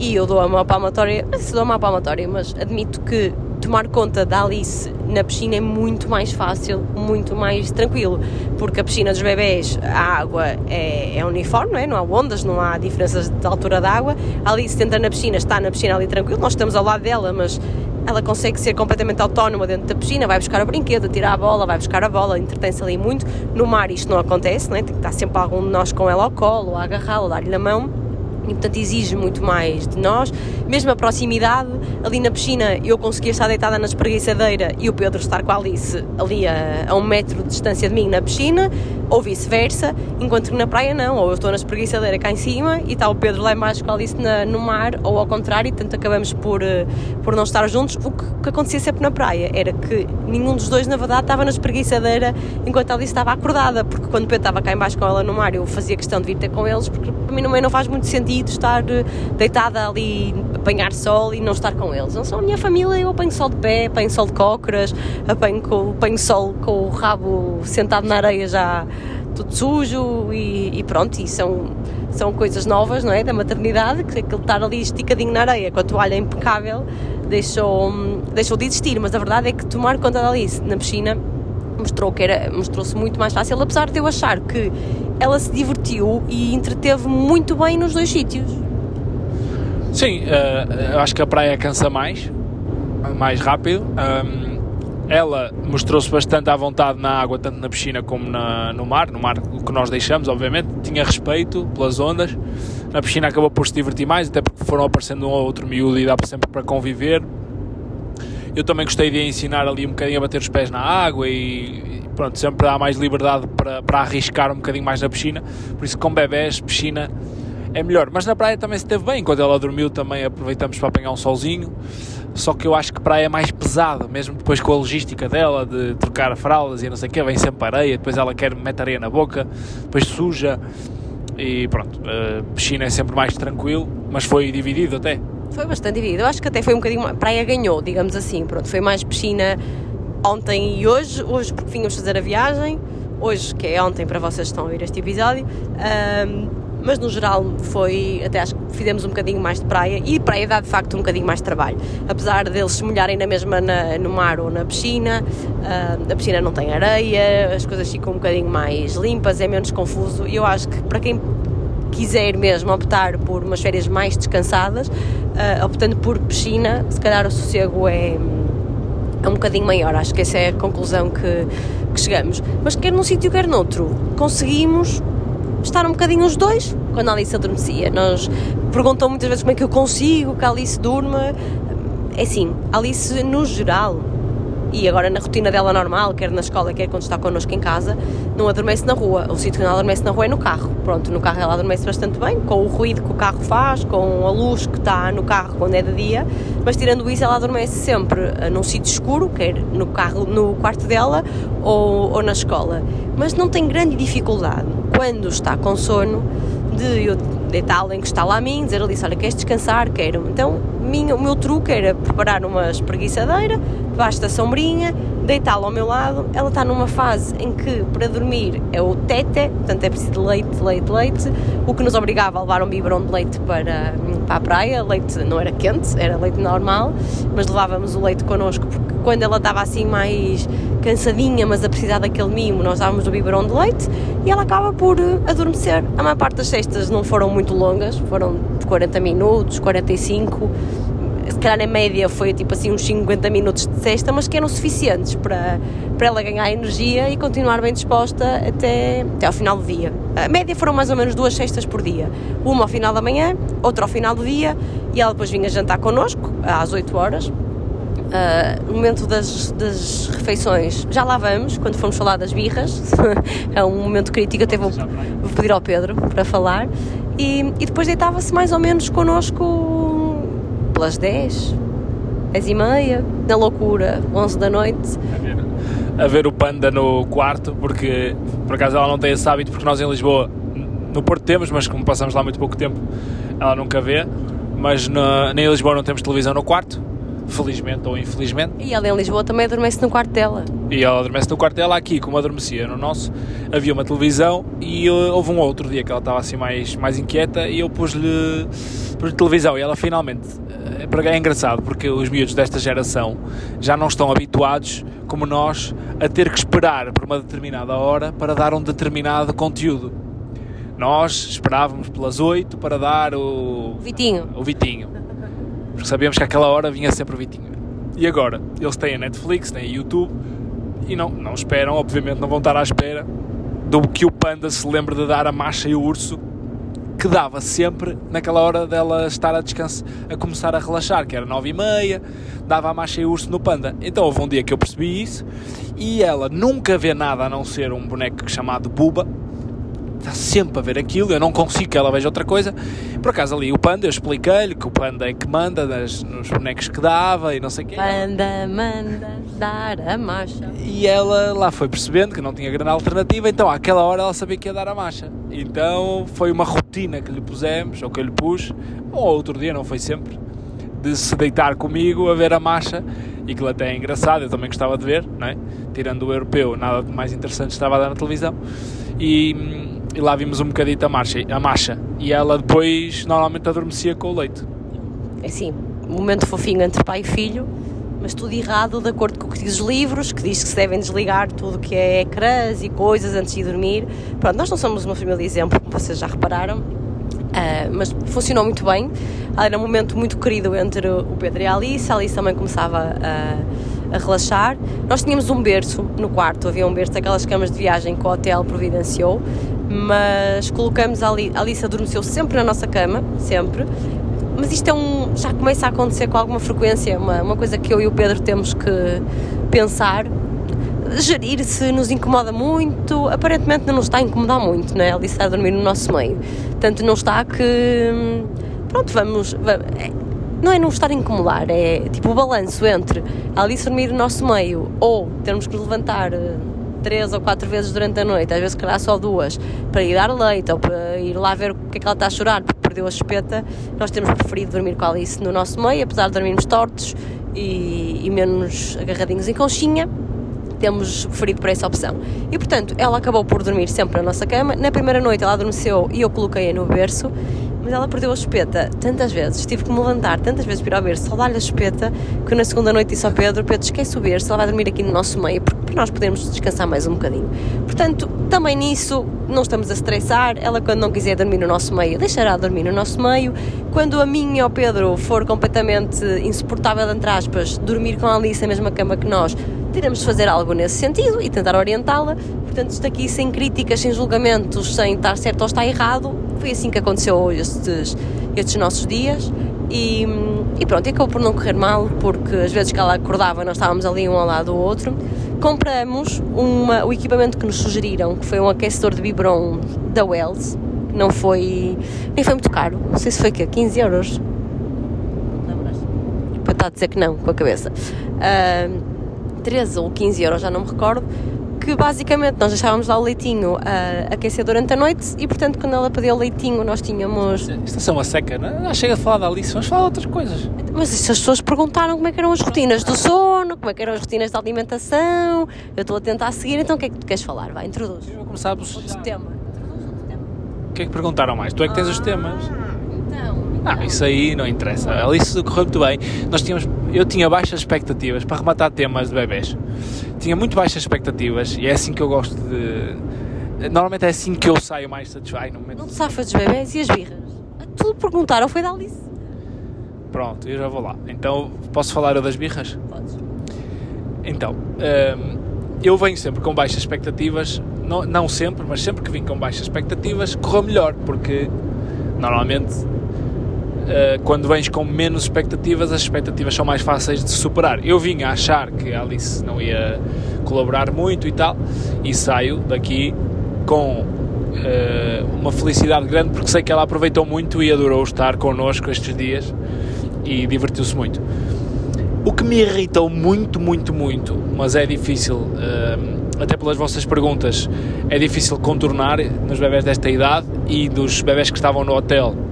e eu dou a mão palmatória, se dou a mão palmatória, mas admito que tomar conta da Alice na piscina é muito mais fácil, muito mais tranquilo, porque a piscina dos bebés, a água é, é uniforme, não, é? não há ondas, não há diferenças de altura da água. A Alice entra na piscina, está na piscina ali tranquilo, nós estamos ao lado dela, mas ela consegue ser completamente autónoma dentro da piscina, vai buscar o brinquedo, tirar a bola, vai buscar a bola, entretém-se ali muito. No mar isto não acontece, é? tem que estar sempre algum de nós com ela ao colo, a agarrá-la, dar-lhe a mão e portanto exige muito mais de nós. Mesmo a proximidade, ali na piscina eu conseguia estar deitada na espreguiçadeira e o Pedro estar com a Alice ali a, a um metro de distância de mim na piscina, ou vice-versa, enquanto que na praia não, ou eu estou na espreguiçadeira cá em cima e está o Pedro lá embaixo com a Alice na, no mar, ou ao contrário, portanto acabamos por, eh, por não estar juntos. O que, que acontecia sempre na praia era que nenhum dos dois, na verdade, estava na espreguiçadeira enquanto a Alice estava acordada, porque quando o Pedro estava cá embaixo com ela no mar, eu fazia questão de vir ter com eles, porque para mim não faz muito sentido de estar eh, deitada ali, apanhar sol e não estar com eles. Não são a minha família, eu apanho sol de pé, apanho sol de cócoras, apanho, com, apanho sol com o rabo sentado na areia já tudo sujo e, e pronto, e são, são coisas novas, não é? Da maternidade, que aquele estar ali esticadinho na areia com a toalha impecável deixou, deixou de existir, mas a verdade é que tomar conta da Alice na piscina mostrou que era mostrou-se muito mais fácil, apesar de eu achar que ela se divertiu e entreteve muito bem nos dois sítios. Sim, uh, acho que a praia cansa mais, mais rápido. Um, ela mostrou-se bastante à vontade na água, tanto na piscina como na, no mar. No mar, que nós deixamos, obviamente, tinha respeito pelas ondas. Na piscina acabou por se divertir mais, até porque foram aparecendo um ou outro miúdo e dá sempre para conviver. Eu também gostei de ensinar ali um bocadinho a bater os pés na água e, pronto, sempre há mais liberdade para, para arriscar um bocadinho mais na piscina. Por isso, com bebés, piscina é melhor. Mas na praia também se teve bem. Enquanto ela dormiu, também aproveitamos para apanhar um solzinho. Só que eu acho que praia é mais pesado, mesmo depois com a logística dela, de trocar fraldas e não sei o que, vem sempre areia, depois ela quer meter areia na boca, depois suja. E pronto, piscina é sempre mais tranquilo, mas foi dividido até. Foi bastante dividido. Eu acho que até foi um bocadinho. Praia ganhou, digamos assim. Pronto, foi mais piscina ontem e hoje. Hoje, porque vínhamos fazer a viagem. Hoje, que é ontem para vocês que estão a ouvir este episódio. Um, mas no geral foi, até acho que fizemos um bocadinho mais de praia e praia dá de facto um bocadinho mais de trabalho. Apesar deles se molharem na mesma na, no mar ou na piscina, a piscina não tem areia, as coisas ficam um bocadinho mais limpas, é menos confuso e eu acho que para quem quiser mesmo optar por umas férias mais descansadas, uh, optando por piscina, se calhar o sossego é, é um bocadinho maior. Acho que essa é a conclusão que, que chegamos. Mas quer num sítio, quer noutro, conseguimos estar um bocadinho os dois quando a Alice adormecia. Nós perguntam muitas vezes como é que eu consigo que a Alice durma. É assim, a Alice no geral e agora na rotina dela normal, quer na escola, quer quando está connosco em casa, não adormece na rua. O sítio que ela adormece na rua é no carro. Pronto, no carro ela adormece bastante bem, com o ruído que o carro faz, com a luz que está no carro quando é de dia, mas tirando isso, ela adormece sempre uh, num sítio escuro, quer no carro, no quarto dela ou, ou na escola. Mas não tem grande dificuldade quando está com sono de eu deitá-la, encostá-la a mim, dizer ali, olha, queres descansar? Quero. Então, minha, o meu truque era preparar uma espreguiçadeira, debaixo da sombrinha, deitá-la ao meu lado. Ela está numa fase em que, para dormir, é o tete, portanto é preciso leite, leite, leite, o que nos obrigava a levar um biberon de leite para, para a praia. Leite não era quente, era leite normal, mas levávamos o leite connosco porque quando ela estava assim mais cansadinha, mas a precisar daquele mimo, nós dávamos o biberon de leite e ela acaba por eh, adormecer. A maior parte das cestas não foram muito longas, foram de 40 minutos, 45 se calhar em média foi tipo assim uns 50 minutos de cesta, mas que eram suficientes para, para ela ganhar energia e continuar bem disposta até, até ao final do dia. A média foram mais ou menos duas cestas por dia, uma ao final da manhã, outra ao final do dia e ela depois vinha jantar connosco às 8 horas Uh, no momento das, das, refeições, já lá vamos, quando formos falar das birras, é um momento crítico, até vou, vou pedir ao Pedro para falar. E, e depois deitava-se mais ou menos connosco pelas 10, 10 e meia, na loucura, 11 da noite. A ver, a ver o panda no quarto, porque por acaso ela não tem esse hábito, porque nós em Lisboa, no Porto temos, mas como passamos lá muito pouco tempo, ela nunca vê. Mas na, nem em Lisboa não temos televisão no quarto, felizmente ou infelizmente. E ela em Lisboa também adormece no quarto dela. E ela adormece no quarto dela, aqui, como adormecia no nosso, havia uma televisão e uh, houve um outro dia que ela estava assim mais, mais inquieta e eu pus-lhe pus televisão e ela finalmente. uh, É engraçado porque os miúdos desta geração já não estão habituados, como nós, a ter que esperar por uma determinada hora para dar um determinado conteúdo. Nós esperávamos pelas 8 para dar o, Vitinho. o Vitinho. Porque sabíamos que aquela hora vinha sempre o Vitinho. E agora? Eles têm a Netflix, têm a YouTube e não, não esperam, obviamente não vão estar à espera do que o panda se lembre de dar a macha e o urso que dava sempre naquela hora dela estar a descansar, a começar a relaxar, que era nove e meia, dava a macha e o urso no panda. Então houve um dia que eu percebi isso e ela nunca vê nada a não ser um boneco chamado Buba, está sempre a ver aquilo, eu não consigo que ela veja outra coisa. Por acaso ali o panda, eu expliquei-lhe que o panda é que manda nas, nos bonecos que dava e não sei o quê. Manda, manda, dar a marcha. E ela lá foi percebendo que não tinha grande alternativa, então àquela hora ela sabia que ia dar a marcha. Então foi uma rotina que lhe pusemos, ou que eu lhe pus, ou outro dia, não foi sempre, de se deitar comigo a ver a marcha e que até é engraçado, eu também gostava de ver, não é? tirando o europeu, nada de mais interessante estava a dar na televisão. E, hum, e lá vimos um bocadito a marcha, a marcha. E ela depois normalmente adormecia com o leite. É assim, um momento fofinho entre pai e filho, mas tudo errado de acordo com o que diz os livros, que diz que se devem desligar tudo que é ecrãs e coisas antes de dormir. Pronto, nós não somos uma família exemplo, como vocês já repararam, ah, mas funcionou muito bem. Era um momento muito querido entre o Pedro e a Alice, a Alice também começava a, a relaxar. Nós tínhamos um berço no quarto, havia um berço daquelas camas de viagem que o hotel providenciou, mas colocamos a Alice, a Alice adormeceu sempre na nossa cama, sempre. Mas isto é um, já começa a acontecer com alguma frequência, uma, uma coisa que eu e o Pedro temos que pensar gerir se nos incomoda muito. Aparentemente não nos está a incomodar muito, não é? Alice está a dormir no nosso meio. Tanto não está que. Pronto, vamos. va- é- não é não estar a incomodar, é tipo o balanço entre a Alice dormir no nosso meio ou termos que levantar eh, três ou quatro vezes durante a noite, às vezes calhar só duas, para ir dar leite ou para ir lá ver o que é que ela está a chorar porque perdeu a espeta, nós temos preferido dormir com a Alice no nosso meio, apesar de dormirmos tortos e, e menos agarradinhos em conchinha temos preferido por essa opção. E portanto, ela acabou por dormir sempre na nossa cama. Na primeira noite ela adormeceu e eu coloquei-a no berço, mas ela perdeu a espeta tantas vezes, tive que me levantar tantas vezes para ir ao berço, só dar-lhe a espeta, que na segunda noite disse ao Pedro: Pedro, esquece o berço, ela vai dormir aqui no nosso meio, porque para nós podermos descansar mais um bocadinho. Portanto, também nisso não estamos a estressar. Ela, quando não quiser dormir no nosso meio, deixará de dormir no nosso meio. Quando a mim e ao Pedro for completamente insuportável, entre aspas, dormir com a Alice na mesma cama que nós, teremos de fazer algo nesse sentido e tentar orientá-la. Portanto, isto aqui sem críticas, sem julgamentos, sem estar certo ou estar errado, foi assim que aconteceu estes, estes nossos dias. E, e pronto, acabou por não correr mal, porque às vezes que ela acordava, nós estávamos ali um ao lado do outro. Compramos uma, o equipamento que nos sugeriram, que foi um aquecedor de biberon da Wells, que não foi, nem foi muito caro, não sei se foi que 15 euros. Para estar a dizer que não, com a cabeça. Ah, 13 ou 15 euros, já não me recordo, que basicamente nós deixávamos lá o leitinho a aquecer durante a noite e, portanto, quando ela pedia o leitinho, nós tínhamos. Isto a ser uma seca, não não chega de falar da Alice, vamos falar de outras coisas. Mas as pessoas perguntaram como é que eram as rotinas do sono, como é que eram as rotinas da alimentação, eu estou a tentar seguir, então o que é que tu queres falar? Vai, introduz. Eu vou começar por... Outro tema. Introduz outro tema. O que é que perguntaram mais? Tu é que tens os temas. Então. Ah, isso aí não interessa. Alice correu muito bem. Nós tínhamos, eu tinha baixas expectativas para rematar temas de bebés. Tinha muito baixas expectativas e é assim que eu gosto de. Normalmente é assim que eu saio mais satisfeito. Momento- Não te safas dos bebés e as birras? Tudo perguntaram, foi da Alice? Pronto, eu já vou lá. Então, posso falar eu das birras? Podes. Então, hum, eu venho sempre com baixas expectativas, não, não sempre, mas sempre que vim com baixas expectativas, correu melhor, porque normalmente quando vens com menos expectativas, as expectativas são mais fáceis de superar. Eu vim a achar que a Alice não ia colaborar muito e tal, e saio daqui com uh, uma felicidade grande, porque sei que ela aproveitou muito e adorou estar connosco estes dias e divertiu-se muito. O que me irritou muito, muito, muito, mas é difícil, hum, até pelas vossas perguntas, é difícil contornar nos bebés desta idade e dos bebés que estavam no hotel.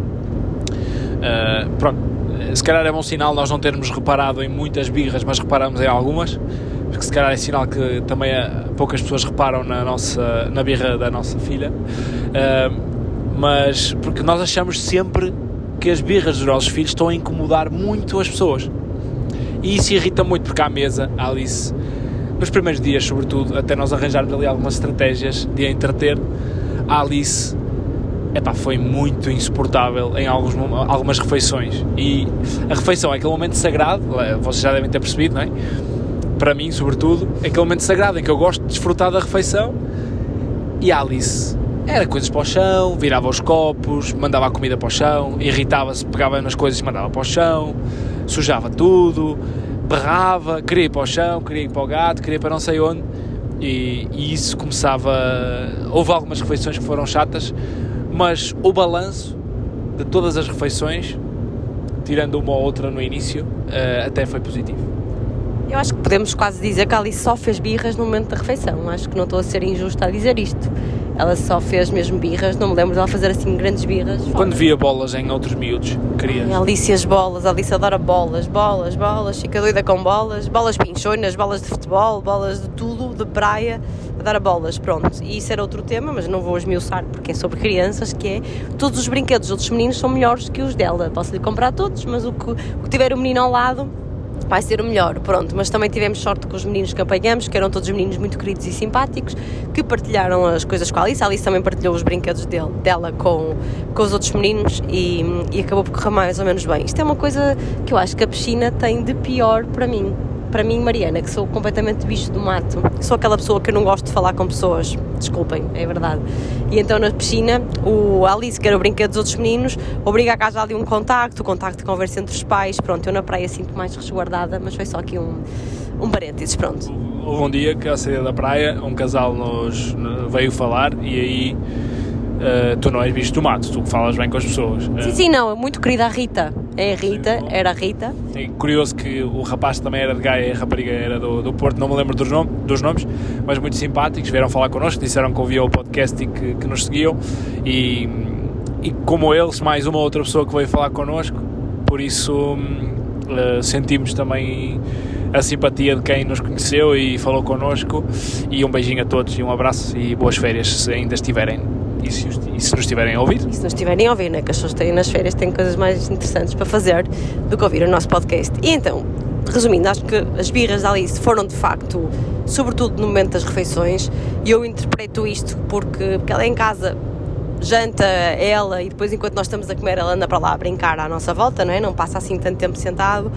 Uh, pronto, se calhar é bom sinal nós não termos reparado em muitas birras, mas reparamos em algumas, porque se calhar é sinal que também eh, poucas pessoas reparam na, nossa, na birra da nossa filha, uh, mas porque nós achamos sempre que as birras dos nossos filhos estão a incomodar muito as pessoas. E isso irrita muito, porque à mesa, a Alice, nos primeiros dias, sobretudo, até nós arranjarmos ali algumas estratégias de a entreter, a Alice epá, foi muito insuportável em alguns, algumas refeições. E a refeição é aquele momento sagrado, eh, vocês já devem ter percebido, não é? Para mim, sobretudo, é aquele momento sagrado em que eu gosto de desfrutar da refeição. E a Alice era coisas para o chão, virava os copos, mandava a comida para o chão, irritava-se, pegava nas coisas e mandava para o chão, sujava tudo, berrava, queria ir para o chão, queria ir para o gato, queria ir para não sei onde. E, e isso começava. Houve algumas refeições que foram chatas, mas o balanço de todas as refeições, tirando uma ou outra no início, uh, até foi positivo. Eu acho que podemos quase dizer que a Alice só fez birras no momento da refeição. Acho que não estou a ser injusta a dizer isto. Ela só fez mesmo birras, não me lembro dela fazer assim grandes birras. Quando via bolas em outros miúdos, queria. Ai, Alice as bolas, a Alice adora bolas, bolas, bolas, fica doida com bolas, bolas pinchonas, bolas de futebol, bolas de tudo, de praia, adora bolas, pronto. E isso era outro tema, mas não vou esmiuçar porque é sobre crianças, que é todos os brinquedos dos outros meninos são melhores que os dela. Posso lhe comprar todos, mas o que, o que tiver o menino ao lado vai ser o melhor, pronto, mas também tivemos sorte com os meninos que apanhamos, que eram todos meninos muito queridos e simpáticos, que partilharam as coisas com a Alice, a Alice também partilhou os brinquedos dele, dela com, com os outros meninos e, e acabou por correr mais ou menos bem. Isto é uma coisa que eu acho que a piscina tem de pior para mim, para mim, Mariana, que sou completamente bicho do mato, sou aquela pessoa que eu não gosto de falar com pessoas, desculpem, é verdade. E então na piscina, o Alice, que era o brinquedo dos outros meninos, obriga a casa ali um contacto, o contacto de conversa entre os pais. Pronto, eu na praia sinto mais resguardada, mas foi só aqui um, um parênteses, pronto. Houve um dia que, a saída da praia, um casal nos veio falar e aí uh, tu não és bicho do mato, tu falas bem com as pessoas. Sim, sim, não, muito querida a Rita. É a Rita, era a Rita. Sim, curioso que o rapaz também era de Gaia e a rapariga era do, do Porto, não me lembro dos, dos nomes, mas muito simpáticos, vieram falar connosco, disseram que ouviam o podcast e que, que nos seguiam e, e como eles, mais uma outra pessoa que veio falar connosco, por isso uh, sentimos também a simpatia de quem nos conheceu e falou connosco e um beijinho a todos e um abraço e boas férias se ainda estiverem e se, e se nos estiverem a ouvir? E se nos estiverem a ouvir, né? que as pessoas têm nas férias têm coisas mais interessantes para fazer do que ouvir o nosso podcast. E então, resumindo, acho que as birras da Alice foram de facto, sobretudo no momento das refeições, e eu interpreto isto porque, porque ela é em casa janta ela e depois enquanto nós estamos a comer ela anda para lá a brincar à nossa volta, não é? Não passa assim tanto tempo sentado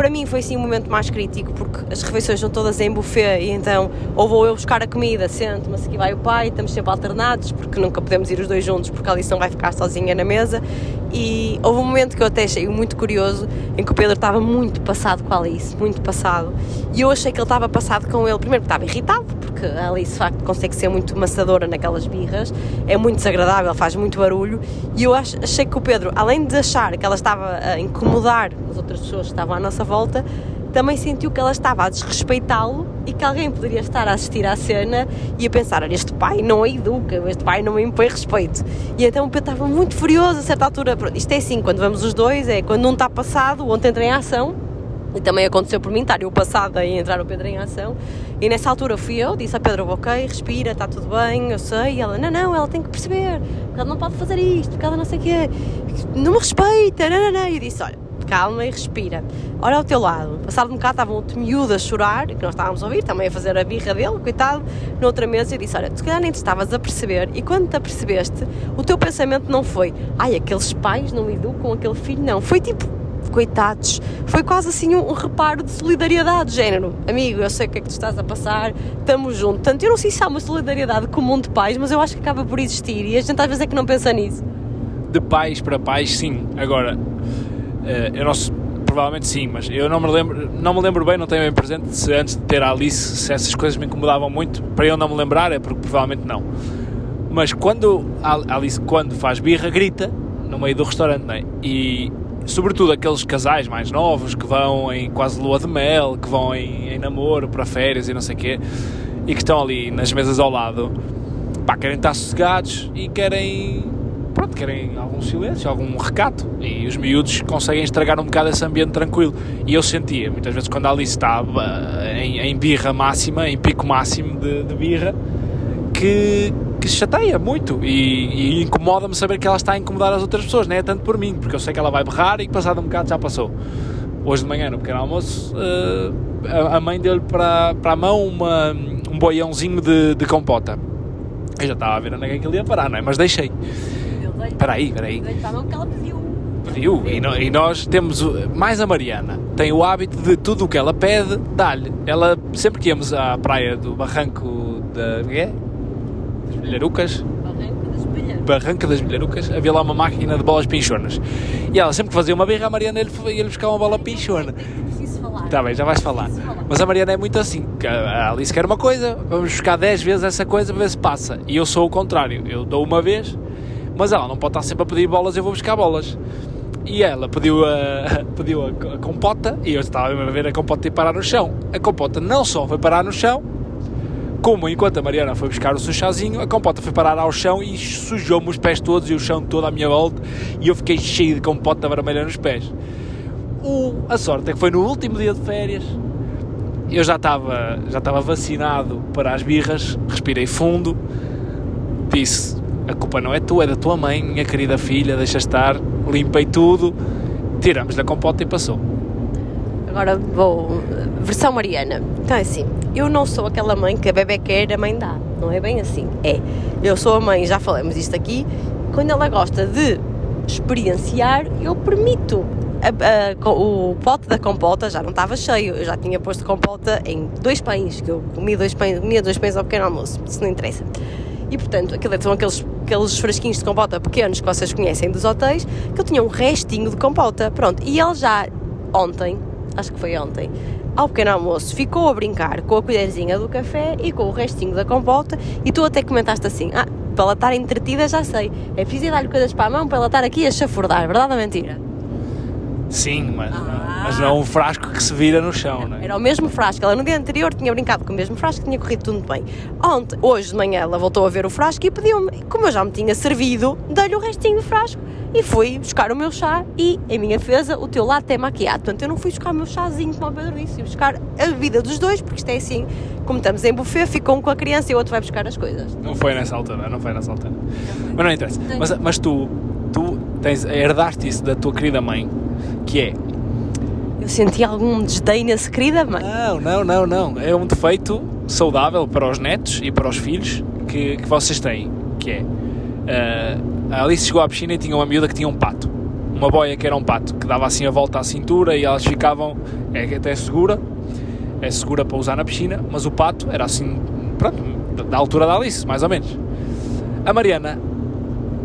para mim foi sim o um momento mais crítico porque as refeições são todas em buffet e então ou vou eu buscar a comida, sento-me, a seguir vai o pai, estamos sempre alternados porque nunca podemos ir os dois juntos porque a Alice não vai ficar sozinha na mesa e houve um momento que eu até achei muito curioso em que o Pedro estava muito passado com a Alice, muito passado. E eu achei que ele estava passado com ele, primeiro porque estava irritado porque a Alice de facto consegue ser muito maçadora naquelas birras, é muito desagradável, faz muito barulho. E eu achei que o Pedro, além de achar que ela estava a incomodar as outras pessoas que estavam à nossa volta, também sentiu que ela estava a desrespeitá-lo e que alguém poderia estar a assistir à cena e a pensar: olha, este pai não educa, este pai não impõe respeito. E então Pedro estava muito furioso a certa altura. Isto é assim, quando vamos os dois, é quando um está passado, o outro entra em ação. E também aconteceu por mim, estar eu passado e entrar o Pedro em ação. E nessa altura fui eu, disse a Pedro: Ok, respira, está tudo bem, eu sei. E ela: Não, não, ela tem que perceber, porque ela não pode fazer isto, porque ela não sei o quê, não me respeita, não, não, não. E eu disse: Olha, calma e respira. Olha ao teu lado. Passado um bocado estava outro miúdo a chorar, que nós estávamos a ouvir, também a fazer a birra dele, coitado, noutra mesa, e disse: Olha, tu se calhar nem te estavas a perceber, e quando te apercebeste, o teu pensamento não foi, ai, aqueles pais não educam aquele filho, não. Foi tipo, coitados. Foi quase assim um, um, reparo de solidariedade, género. Amigo, eu sei o que é que tu estás a passar, estamos juntos. Tanto eu não sei se há uma solidariedade comum de pais, mas eu acho que acaba por existir e a gente às vezes é que não pensa nisso. De pais para pais, sim. Agora, eu não provavelmente sim, mas eu não me lembro, não me lembro bem, não tenho bem presente se antes de ter a Alice, se essas coisas me incomodavam muito, para eu não me lembrar é porque provavelmente não. Mas quando a Alice quando faz birra grita no meio do restaurante, não é? E sobretudo aqueles casais mais novos que vão em quase lua de mel, que vão em, em namoro para férias e não sei quê, e que estão ali nas mesas ao lado, pá, querem estar sossegados e querem pronto, querem algum silêncio, algum recato. E os miúdos conseguem estragar um bocado esse ambiente tranquilo. E eu sentia, muitas vezes, quando a Alice estava em, em birra máxima, em pico máximo de, de birra, que, que se chateia muito e, e incomoda-me saber que ela está a incomodar as outras pessoas, não é tanto por mim, porque eu sei que ela vai berrar e que passado um bocado já passou. Hoje de manhã, no pequeno almoço, a, a, mãe deu-lhe para, para a mão uma, um boiãozinho de, de compota. Eu já estava a ver onde é que ele ia parar, não é? Mas deixei. Espera aí, espera aí. Pediu, e, no, e, nós temos, mais a Mariana, tem o hábito de tudo o que ela pede, dá-lhe. Ela, sempre que íamos à praia do Barranco da... É? Das Bilharucas, Barranca das Bilharucas, havia lá uma máquina de bolas pinchonas. E ela sempre que fazia uma birra, a Mariana ia-lhe buscar uma bola pinchona. Está bem, já vais falar. Mas a Mariana é muito assim. A Alice quer uma coisa, vamos buscar 10 vezes essa coisa para ver se passa. E eu sou o contrário. Eu dou uma vez, mas ela não pode estar sempre a pedir bolas, eu vou buscar bolas. E ela pediu a, pediu a, compota e eu estava a ver a compota ir parar no chão. A compota não só foi parar no chão, como enquanto a Mariana foi buscar o seu chazinho, a compota foi parar ao chão e sujou-me os pés todos e o chão todo à minha volta e eu fiquei cheio de compota vermelha nos pés. O, a sorte é que foi no último dia de férias, eu já estava, já estava vacinado para as birras, respirei fundo, disse: A culpa não é tua, é da tua mãe, minha querida filha, deixa estar, limpei tudo, tiramos da compota e passou. Agora vou. Versão Mariana. Então é assim, eu não sou aquela mãe que a bebê quer, a mãe dá. Não é bem assim. É. Eu sou a mãe, já falamos isto aqui, quando ela gosta de experienciar, eu permito. A, a, o pote da compota já não estava cheio, eu já tinha posto compota em dois pães, que eu comia dois pães, comia dois pães ao pequeno almoço, isso não interessa. E portanto, aquilo são aqueles, aqueles frasquinhos de compota pequenos que vocês conhecem dos hotéis, que eu tinha um restinho de compota, pronto. E ele já ontem, acho que foi ontem, ao pequeno almoço, ficou a brincar com a colherzinha do café e com o restinho da compota e tu até comentaste assim, ah, para ela estar entretida já sei, é preciso dar-lhe coisas para a mão para ela estar aqui a chafurdar, verdade ou mentira? Sim, mas, ah. mas não é um frasco que se vira no chão, não é? Era o mesmo frasco. Ela no dia anterior tinha brincado com o mesmo frasco, tinha corrido tudo bem. Ontem, hoje de manhã, ela voltou a ver o frasco e pediu-me, como eu já me tinha servido, dei-lhe o restinho do frasco e fui buscar o meu chá e, em minha defesa, o teu latte maquiado. Portanto, eu não fui buscar o meu chazinho, como o Pedro disse, fui buscar a bebida dos dois, porque isto é assim, como estamos em buffet, ficam um com a criança e o outro vai buscar as coisas. Não foi nessa altura, não foi nessa altura. Mas não interessa. Mas, mas tu tens, herdaste isso da tua querida mãe, que é eu senti algum desdém nessa querida mãe. Não, não, não, não. É um defeito saudável para os netos e para os filhos que, que vocês têm, que é uh, a Alice chegou à piscina e tinha uma miúda que tinha um pato. Uma boia que era um pato, que dava assim a volta à cintura e elas ficavam, é até segura, é segura para usar na piscina, mas o pato era assim, pronto, da altura da Alice, mais ou menos. A Mariana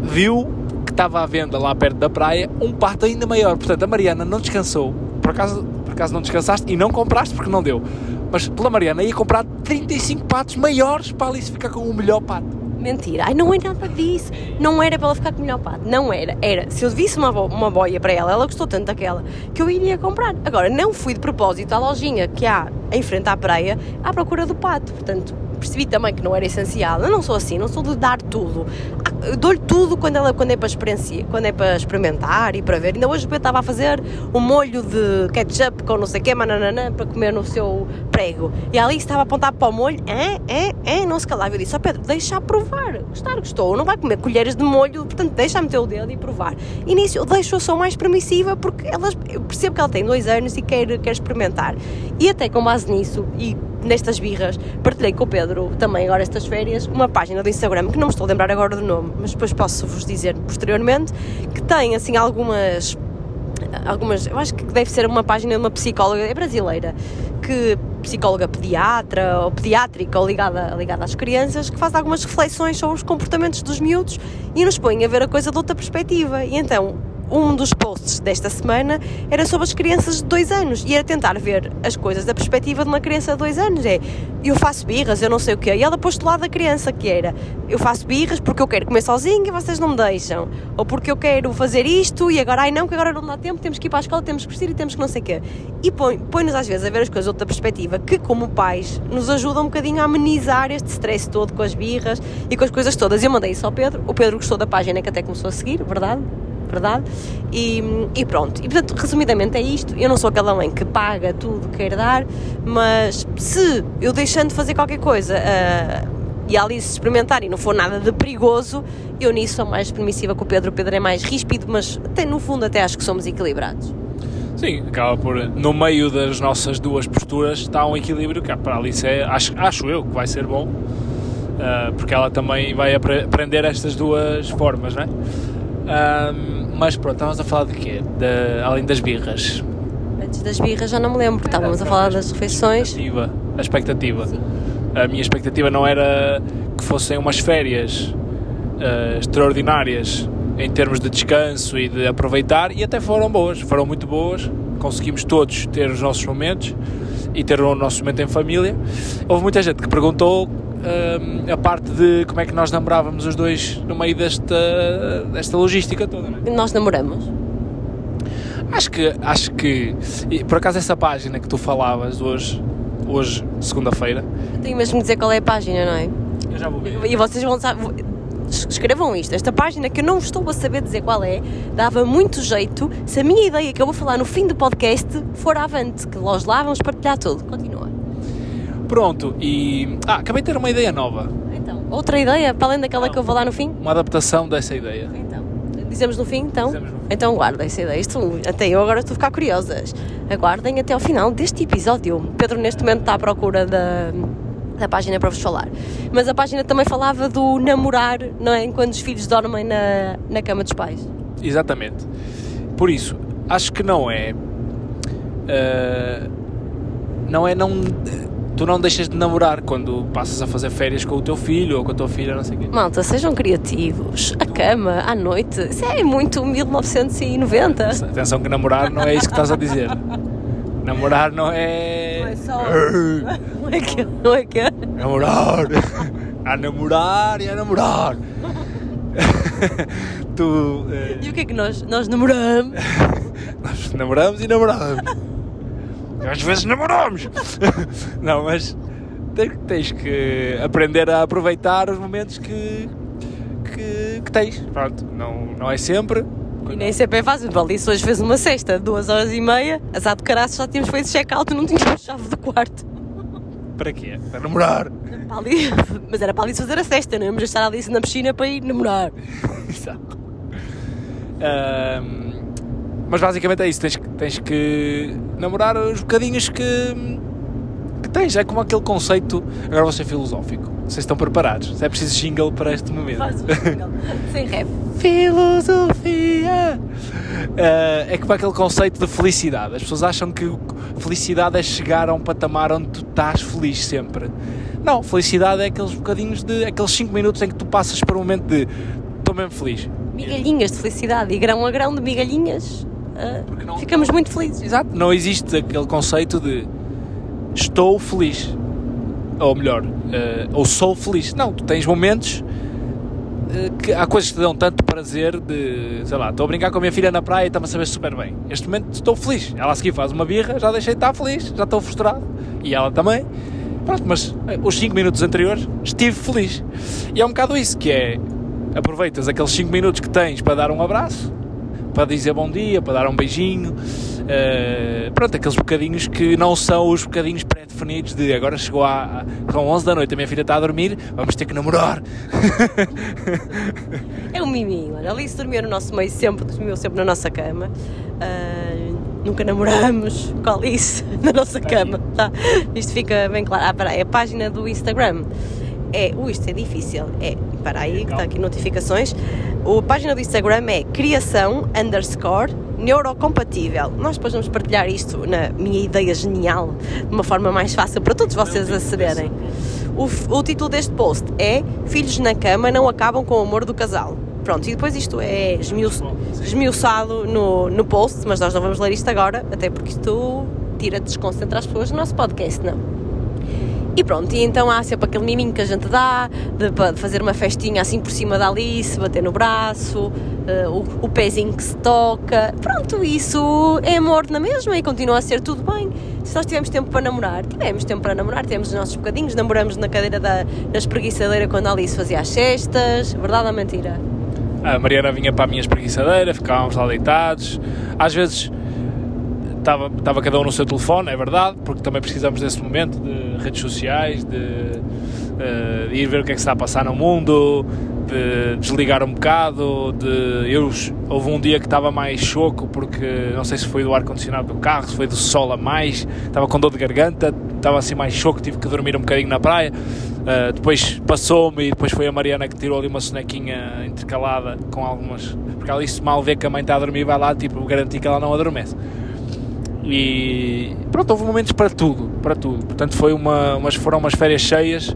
viu estava à venda lá perto da praia um pato ainda maior, portanto a Mariana não descansou, por acaso, por acaso não descansaste e não compraste porque não deu, mas pela Mariana ia comprar 35 patos maiores para a Alice ficar com o melhor pato. Mentira. Ai, não é nada disso. Não era para ela ficar com o melhor pato. Não era. Era, se eu visse uma, uma boia para ela, ela gostou tanto daquela, que eu iria comprar. Agora, não fui de propósito à lojinha que há em frente à praia à procura do pato. Portanto, percebi também que não era essencial. Eu não sou assim, não sou de dar tudo. Ah, dou-lhe tudo quando, ela, quando, é para quando é para experimentar e para ver. Ainda hoje eu estava a fazer um molho de ketchup com não sei o quê, mananana, para comer no seu prego. E ali estava a apontar para o molho, é, é, é, não se calava. Eu disse, ó oh Pedro, deixa provar. Gostar, gostou. Não vai comer colheres de molho, portanto, deixa meter o dedo e provar. E nisso eu deixo a sou mais permissiva porque elas, eu percebo que ela tem dois anos e quer, quer experimentar. E até com base nisso, e nestas birras, partilhei com o Pedro também agora estas férias uma página do Instagram que não me estou a lembrar agora do nome, mas depois posso vos dizer posteriormente que tem assim algumas algumas, eu acho que deve ser uma página de uma psicóloga, é brasileira, que psicóloga pediatra ou pediátrica ou ligada, ligada às crianças, que faz algumas reflexões sobre os comportamentos dos miúdos e nos põe a ver a coisa de outra perspectiva. E então um dos posts desta semana era sobre as crianças de dois anos e era tentar ver as coisas da perspectiva de uma criança de dois anos. É, eu faço birras, eu não sei o quê. E ela pôs do lado da criança, que era, eu faço birras porque eu quero comer sozinho e vocês não me deixam. Ou porque eu quero fazer isto e agora, ai não, que agora não dá tempo, temos que ir para a escola, temos que vestir e temos que não sei o quê. E põe- põe-nos às vezes a ver as coisas de outra perspectiva, que como pais nos ajuda um bocadinho a amenizar este stress todo com as birras e com as coisas todas. Eu mandei isso ao Pedro, o Pedro gostou da página que até começou a seguir, verdade? Verdade? E, e pronto. E portanto, resumidamente é isto. Eu não sou aquela mãe que paga tudo que quer dar, mas se eu deixando de fazer qualquer coisa ah, e a Alice experimentar e não for nada de perigoso, eu nisso sou mais permissiva com o Pedro. O Pedro é mais ríspido, mas até no fundo até acho que somos equilibrados. Sim, acaba por. No meio das nossas duas posturas está um equilíbrio que para a Alice é, acho, acho eu que vai ser bom, ah, porque ela também vai apre- aprender estas duas formas, não é? Ah, mas pronto, estávamos a falar de quê? De, além das birras. Antes das birras já não me lembro, estávamos a falar das refeições. Expectativa. A expectativa. A minha expectativa não era que fossem umas férias ah, extraordinárias em termos de descanso e de aproveitar, e até foram boas, foram muito boas. Conseguimos todos ter os nossos momentos e ter o nosso momento em família. Houve muita gente que perguntou a parte de como é que nós namorávamos os dois no meio desta, desta logística toda. Não é? Nós namoramos. Acho que, acho que, por acaso essa página que tu falavas hoje, hoje, segunda-feira, Tenho mesmo que dizer qual é a página, não é? eu já vou ver. E vocês vão saber. Escrevam isto, esta página que eu não estou a saber dizer qual é, dava muito jeito se a minha ideia que eu vou falar no fim do podcast for avante, que nós lá vamos partilhar tudo. Continua. Pronto, e. Ah, acabei de ter uma ideia nova. Então, outra ideia, para além daquela que eu vou lá no fim? Uma adaptação dessa ideia. Então, dizemos no fim, então? Dizemos no fim. Então guarda essa ideia. Isto, até eu agora estou a ficar curiosas. Aguardem até ao final deste episódio. Pedro neste momento está à procura da, da página para vos falar. Mas a página também falava do namorar, não é? Enquanto os filhos dormem na, na cama dos pais. Exatamente. Por isso, acho que não é. ah, não é não. Tu não deixas de namorar quando passas a fazer férias com o teu filho ou com a tua filha, não sei o quê. Malta, sejam criativos. A cama, à noite, isso é muito 1990. Atenção que namorar não é isso que estás a dizer. Namorar não é. Não é só- Não é que, não é que. Namorar! A namorar e a namorar! tu. eh, E o que é que nós, nós namoramos? nós namoramos e namoramos! Às vezes namoramos! Não, mas tens, que aprender a aproveitar os momentos que. que, que tens. Pronto, não, não é sempre. E nem sempre é fácil. Se hoje fez uma sexta, duas horas e meia, azar de caraças, já tínhamos feito check-out e não tínhamos chave do quarto. Para quê? Para namorar! Para ali, mas era para ali fazer a sexta, não íamos estar ali na piscina para ir namorar. Exato. Ahm, mas basicamente é isso, tens, que- tens que namorar os bocadinhos que, que tens. É como aquele conceito. Agora vou ser filosófico. Vocês estão preparados? Se é preciso jingle para este momento. Faz o jingle. Sem rap. Filosofia! Ah, é como aquele conceito de felicidade. As pessoas acham que felicidade é chegar a um patamar onde tu estás feliz sempre. Não, felicidade é aqueles bocadinhos de. aqueles 5 minutos em que tu passas por um momento de estou mesmo feliz. Migalhinhas de felicidade e grão a grão de migalhinhas. Ah, não- ficamos muito felizes. Exato. Não existe aquele conceito de estou feliz. Ou melhor, eh, ou sou feliz. Não, tu tens momentos eh, que há coisas que te dão tanto prazer de, sei lá, estou a brincar com a minha filha na praia e está-me a saber super bem. Este momento estou feliz. Ela a seguir faz uma birra, já deixei de estar feliz, já estou frustrado. E ela também. Pronto, mas eh, os 5 minutos anteriores estive feliz. E é um bocado isso que é. Aproveitas aqueles 5 minutos que tens para dar um abraço, para dizer bom dia, para dar um beijinho. eh, pronto, aqueles bocadinhos que não são os bocadinhos pré-definidos de agora chegou à, são 11 da noite, a minha filha está a dormir, vamos ter que namorar. É um miminho. Olha, Alice dormia no nosso meio sempre, dormiu sempre na nossa cama. Ah, nunca namoramos com a Alice na nossa cama. Tá? Isto fica bem claro. Ah, peraí, a página do Instagram é. Ui, isto é difícil. É. Para aí, que está aqui notificações. A página do Instagram é criação underscore neurocompatível. Nós depois vamos partilhar isto na minha ideia genial, de uma forma mais fácil para todos vocês acederem. O, o título deste post é Filhos na cama não acabam com o amor do casal. pronto, e depois isto é esmiu- esmiuçado no, no post, mas nós não vamos ler isto agora, até porque isto tira, desconcentra as pessoas do nosso podcast, não. E pronto, e então há sempre aquele miminho que a gente dá, de, de fazer uma festinha assim por cima da Alice, bater no braço, eh, o, o pezinho que se toca. Pronto, isso é amor na mesma e continua a ser tudo bem. Se nós tivemos tempo para namorar, tivemos tempo para namorar, temos os nossos bocadinhos, namoramos na cadeira da, da espreguiçadeira quando a Alice fazia as cestas, verdade ou mentira? A Mariana vinha para a minha espreguiçadeira, ficávamos lá deitados. Às vezes estava, estava cada um no seu telefone, é verdade, porque também precisamos desse momento de redes sociais, de, eh, de ir ver o que é que está a passar no mundo, de desligar um bocado. De, eu, houve um dia que estava mais choco, porque não sei se foi do ar-condicionado do carro, se foi do sol a mais, estava com dor de garganta, estava assim mais choco, tive que dormir um bocadinho na praia. Uh, depois passou-me e depois foi a Mariana que tirou ali uma sonequinha intercalada com algumas. Porque ela disse mal vê que a mãe está a dormir, vai lá, tipo, garantir que ela não adormece. E pronto, houve momentos para tudo, para tudo. Portanto, foi uma, umas, foram umas férias cheias.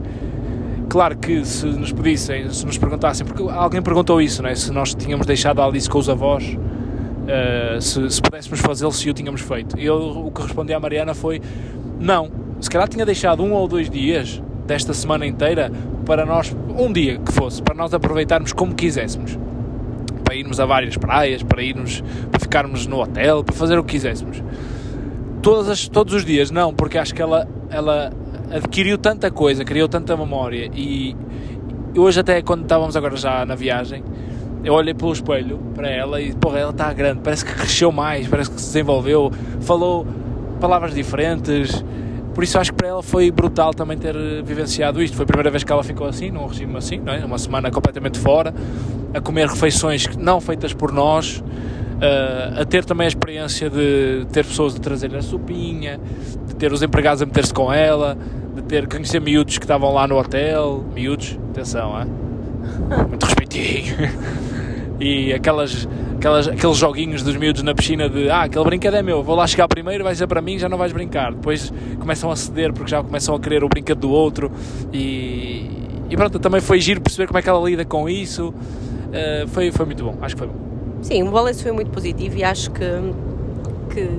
Claro que se nos pedissem, se nos perguntassem, porque alguém perguntou isso, não é? se nós tínhamos deixado a Alice com os avós, uh, se, se pudéssemos fazê-lo, se o tínhamos feito. Eu o que respondi à Mariana foi: não, se calhar tinha deixado um ou dois dias desta semana inteira para nós, um dia que fosse, para nós aproveitarmos como quiséssemos. Para irmos a várias praias, para irmos, para ficarmos no hotel, para fazer o que quiséssemos. Todas as, todos os dias, não, porque acho que ela, ela adquiriu tanta coisa, criou tanta memória e hoje até quando estávamos agora já na viagem, eu olhei pelo espelho para ela e porra, ela está grande, parece que cresceu mais, parece que se desenvolveu, falou palavras diferentes, por isso acho que para ela foi brutal também ter vivenciado isto. Foi a primeira vez que ela ficou assim, num regime assim, não é? uma semana completamente fora, a comer refeições não feitas por nós, uh, a ter também a experiência de ter pessoas a trazer a sopinha, de ter os empregados a meter-se com ela, de ter conhecer miúdos que estavam lá no hotel, miúdos, atenção, muito respeitinho, e aquelas aquelas, aqueles joguinhos dos miúdos na piscina de ah, aquele brinquedo é meu, vou lá chegar primeiro, vai ser para mim, já não vais brincar. Depois começam a ceder porque já começam a querer o brinquedo do outro e, e pronto, também foi giro perceber como é que ela lida com isso. Uh, foi, foi muito bom, acho que foi bom. Sim, o balanço foi muito positivo e acho que, que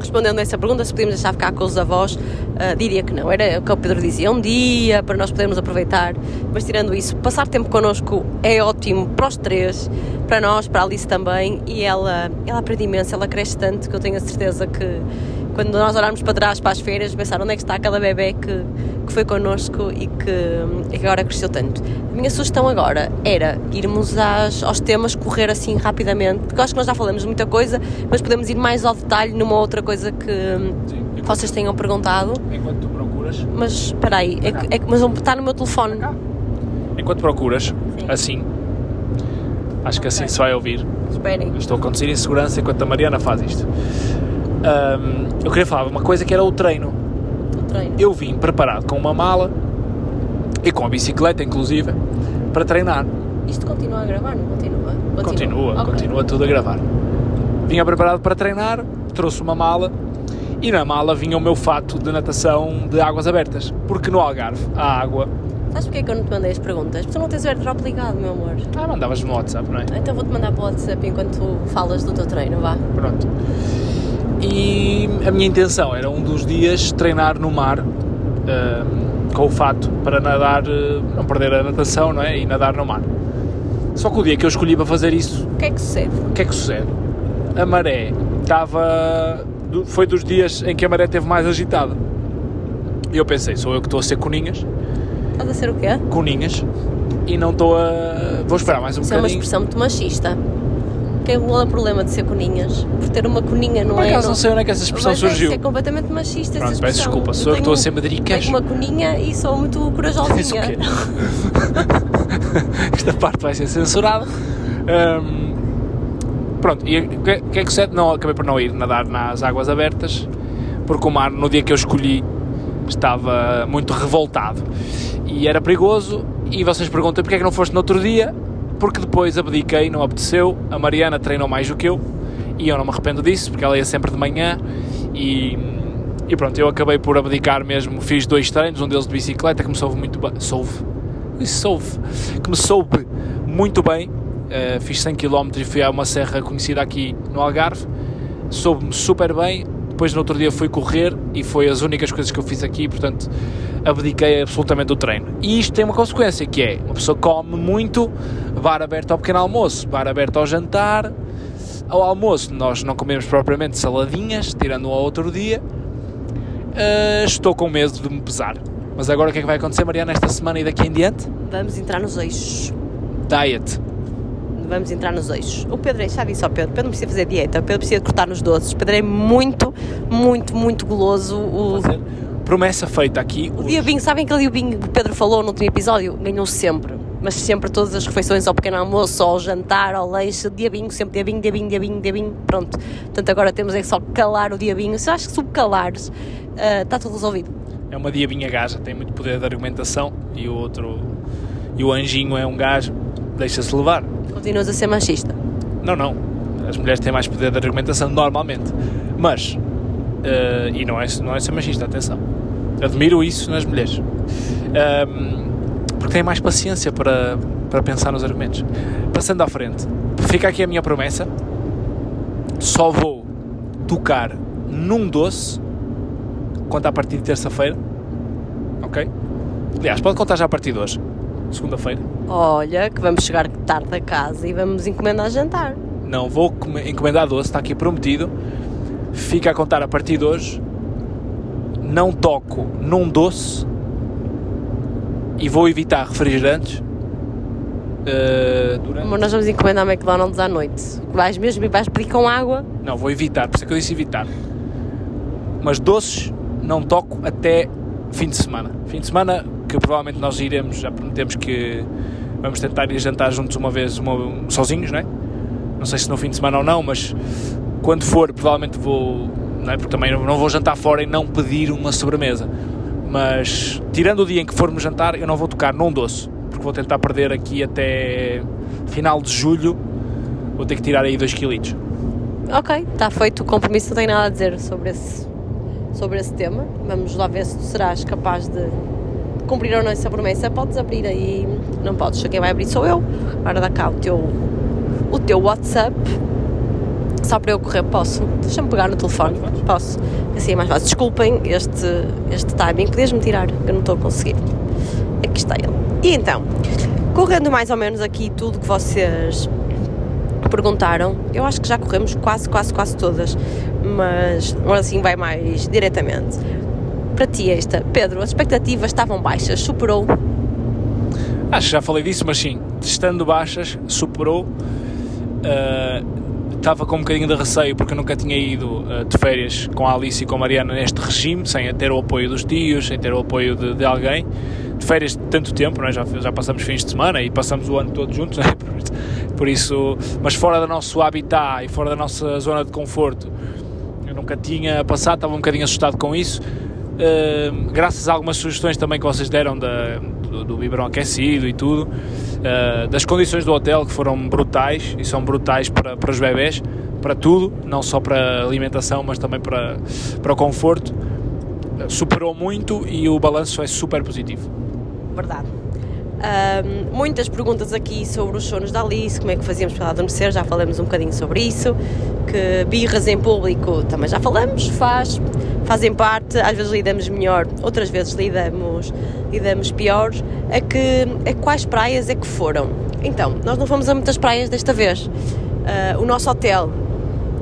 respondendo a essa pergunta, se podíamos deixar ficar com os avós, uh, diria que não. Era o que o Pedro dizia, um dia para nós podermos aproveitar, mas tirando isso, passar tempo connosco é ótimo para os três, para nós, para a Alice também, e ela, ela aprende imenso, ela cresce tanto que eu tenho a certeza que quando nós olharmos para trás para as feiras, pensar onde é que está aquela bebê que, que foi connosco e que, e que agora cresceu tanto. A minha sugestão agora era irmos às, aos temas, correr assim rapidamente, porque eu acho que nós já falamos muita coisa, mas podemos ir mais ao detalhe numa outra coisa que Sim, vocês tenham perguntado. Enquanto tu procuras, Mas espera aí, é, que- é que- mas está no meu telefone. enquanto procuras, assim, acho que assim se vai ouvir. Esperem. Estou a conduzir em segurança enquanto a Mariana faz isto. Ahm, eu queria falar uma coisa que era o treino. Treino. Eu vim preparado com uma mala e com a bicicleta, inclusive, para treinar. Isto continua a gravar, não continua? Continua, Ok. continua tudo a gravar. Vinha preparado para treinar, trouxe uma mala e na mala vinha o meu fato de natação de águas abertas. Porque no Algarve a água. Sabes porquê que eu não te mandei as perguntas? Porque tu não tens o airdrop ligado, meu amor. Ah, mandavas no WhatsApp, não é? Então vou-te mandar para o WhatsApp enquanto tu falas do teu treino, vá. Pronto. E a minha intenção era um dos dias treinar no mar ahm, com o fato para nadar, eh, não perder a natação, não é? E nadar no mar. Só que o dia que eu escolhi para fazer isso, O que é que sucede? o que é que sucede? A maré estava. Foi dos dias em que a maré esteve mais agitada. E eu pensei, sou eu que estou a ser coninhas, Estás a ser o quê? coninhas, e não estou a. Vou esperar mais um Isso é uma bocadinho. expressão muito machista. Que é o problema de ser coninhas? Por ter uma coninha não Por é... acaso não- não sei onde é que essa expressão Mas é, surgiu. isso é completamente machista essa Pronto, peço expressão. desculpa, sou eu que estou a ser madriquejo. Tenho uma coninha e sou muito corajosinha. quê? Esta parte vai ser censurada. Ahm, pronto, e o que, o que é que sucede? Não, acabei por não ir nadar nas águas abertas, porque o mar, no dia que eu escolhi, estava muito revoltado e era perigoso. E vocês perguntam porque é que não foste no outro dia? Porque depois abdiquei, não apeteceu. A Mariana treinou mais do que eu e eu não me arrependo disso, porque ela ia sempre de manhã e. E pronto, eu acabei por abdicar mesmo. Fiz dois treinos, um deles de bicicleta, que me soube muito bem. Soube? Soube. Que me soube muito bem. Uh, fiz 100 km e fui a uma serra conhecida aqui no Algarve. Soube-me super bem. Depois, no outro dia, fui correr e foi as únicas coisas que eu fiz aqui. Portanto, abdiquei absolutamente do treino. E isto tem uma consequência que é uma pessoa come muito, bar aberto ao pequeno almoço, bar aberto ao jantar. Ao almoço, nós não comemos propriamente saladinhas, tirando ao outro dia. Uh, estou com medo de me pesar. Mas agora o que é que vai acontecer, Mariana, esta semana e daqui em diante? Vamos entrar nos eixos. Diet. Vamos entrar nos eixos. O Pedro, já disse ao Pedro, Pedro não precisa fazer dieta, o Pedro precisa cortar nos doces. O Pedro é muito, muito, muito goloso. O, promessa feita aqui. o diabinho, sabem aquele diabinho que o Pedro falou no último episódio? Ganhou sempre. Mas sempre todas as refeições, ao pequeno almoço, ao jantar, ao lanche, diabinho, sempre diabinho, diabinho, diabinho, diabinho, pronto. Portanto, agora temos é só calar o diabinho. Se eu acho que se o calares, uh, está tudo resolvido. É uma diabinha gaja, tem muito poder de argumentação e o outro. E o anjinho é um gajo, deixa-se levar. Continuas a ser machista. Não, não. As mulheres têm mais poder de argumentação normalmente. Mas. Uh, e não é, não é ser machista, atenção. Admiro isso nas mulheres. Um, porque têm mais paciência para, para pensar nos argumentos. Passando à frente, fica aqui a minha promessa. Só vou tocar num doce conta a partir de terça-feira. Ok? Aliás, pode contar já a partir de hoje. Segunda-feira. Olha, que vamos chegar tarde a casa e vamos encomendar jantar. Não, vou encomendar doce, está aqui prometido. Fica a contar a partir de hoje. Não toco num doce e vou evitar refrigerantes. Uh, durante... Mas nós vamos encomendar McDonald's à noite. Vais mesmo e vais pedir com água? Não, vou evitar, por isso é que eu disse evitar. Mas doces não toco até fim de semana. Fim de semana que provavelmente nós iremos, já prometemos que vamos tentar ir jantar juntos uma vez, uma, sozinhos, não é? Não sei se no fim de semana ou não, mas quando for, provavelmente vou, não é? Porque também não vou jantar fora e não pedir uma sobremesa. Mas tirando o dia em que formos jantar, eu não vou tocar num doce, porque vou tentar perder aqui até final de julho, vou ter que tirar aí 2 quilos. Ok, está feito o compromisso, não tenho nada a dizer sobre esse sobre esse tema. Vamos lá ver se tu serás capaz de cumprir ou não essa promessa. Podes abrir aí, não podes, quem vai abrir sou eu. Agora dá cá o teu, o teu WhatsApp. Só para eu correr, posso? Deixa-me pegar no telefone. Posso? Assim é mais fácil. Desculpem este, este timing. Podias-me tirar, que eu não estou a conseguir. Aqui está ele. E então, correndo mais ou menos aqui tudo que vocês perguntaram, eu acho que já corremos quase, quase, quase todas, mas assim vai mais diretamente. Para ti esta, Pedro, as expectativas estavam baixas, superou? Acho que já falei disso, mas sim, estando baixas, superou. Uh, estava com um bocadinho de receio porque eu nunca tinha ido uh, de férias com a Alice e com a Mariana neste regime, sem ter o apoio dos tios, sem ter o apoio de, de alguém. De férias de tanto tempo, é? já, já passamos fins de semana e passamos o ano todo juntos, é? por, por isso, mas fora do nosso habitat e fora da nossa zona de conforto, eu nunca tinha passado, estava um bocadinho assustado com isso. Uh, graças a algumas sugestões também que vocês deram da, do, do biberão aquecido e tudo, uh, das condições do hotel que foram brutais e são brutais para, para os bebés, para tudo, não só para alimentação, mas também para, para o conforto. Uh, superou muito e o balanço é super positivo. Verdade. Um, muitas perguntas aqui sobre os sonos da Alice, como é que fazíamos para ela adormecer, já falamos um bocadinho sobre isso, que birras em público também já falamos, faz, fazem parte, às vezes lidamos melhor, outras vezes lidamos, lidamos pior, é que é quais praias é que foram? Então, nós não fomos a muitas praias desta vez, uh, o nosso hotel,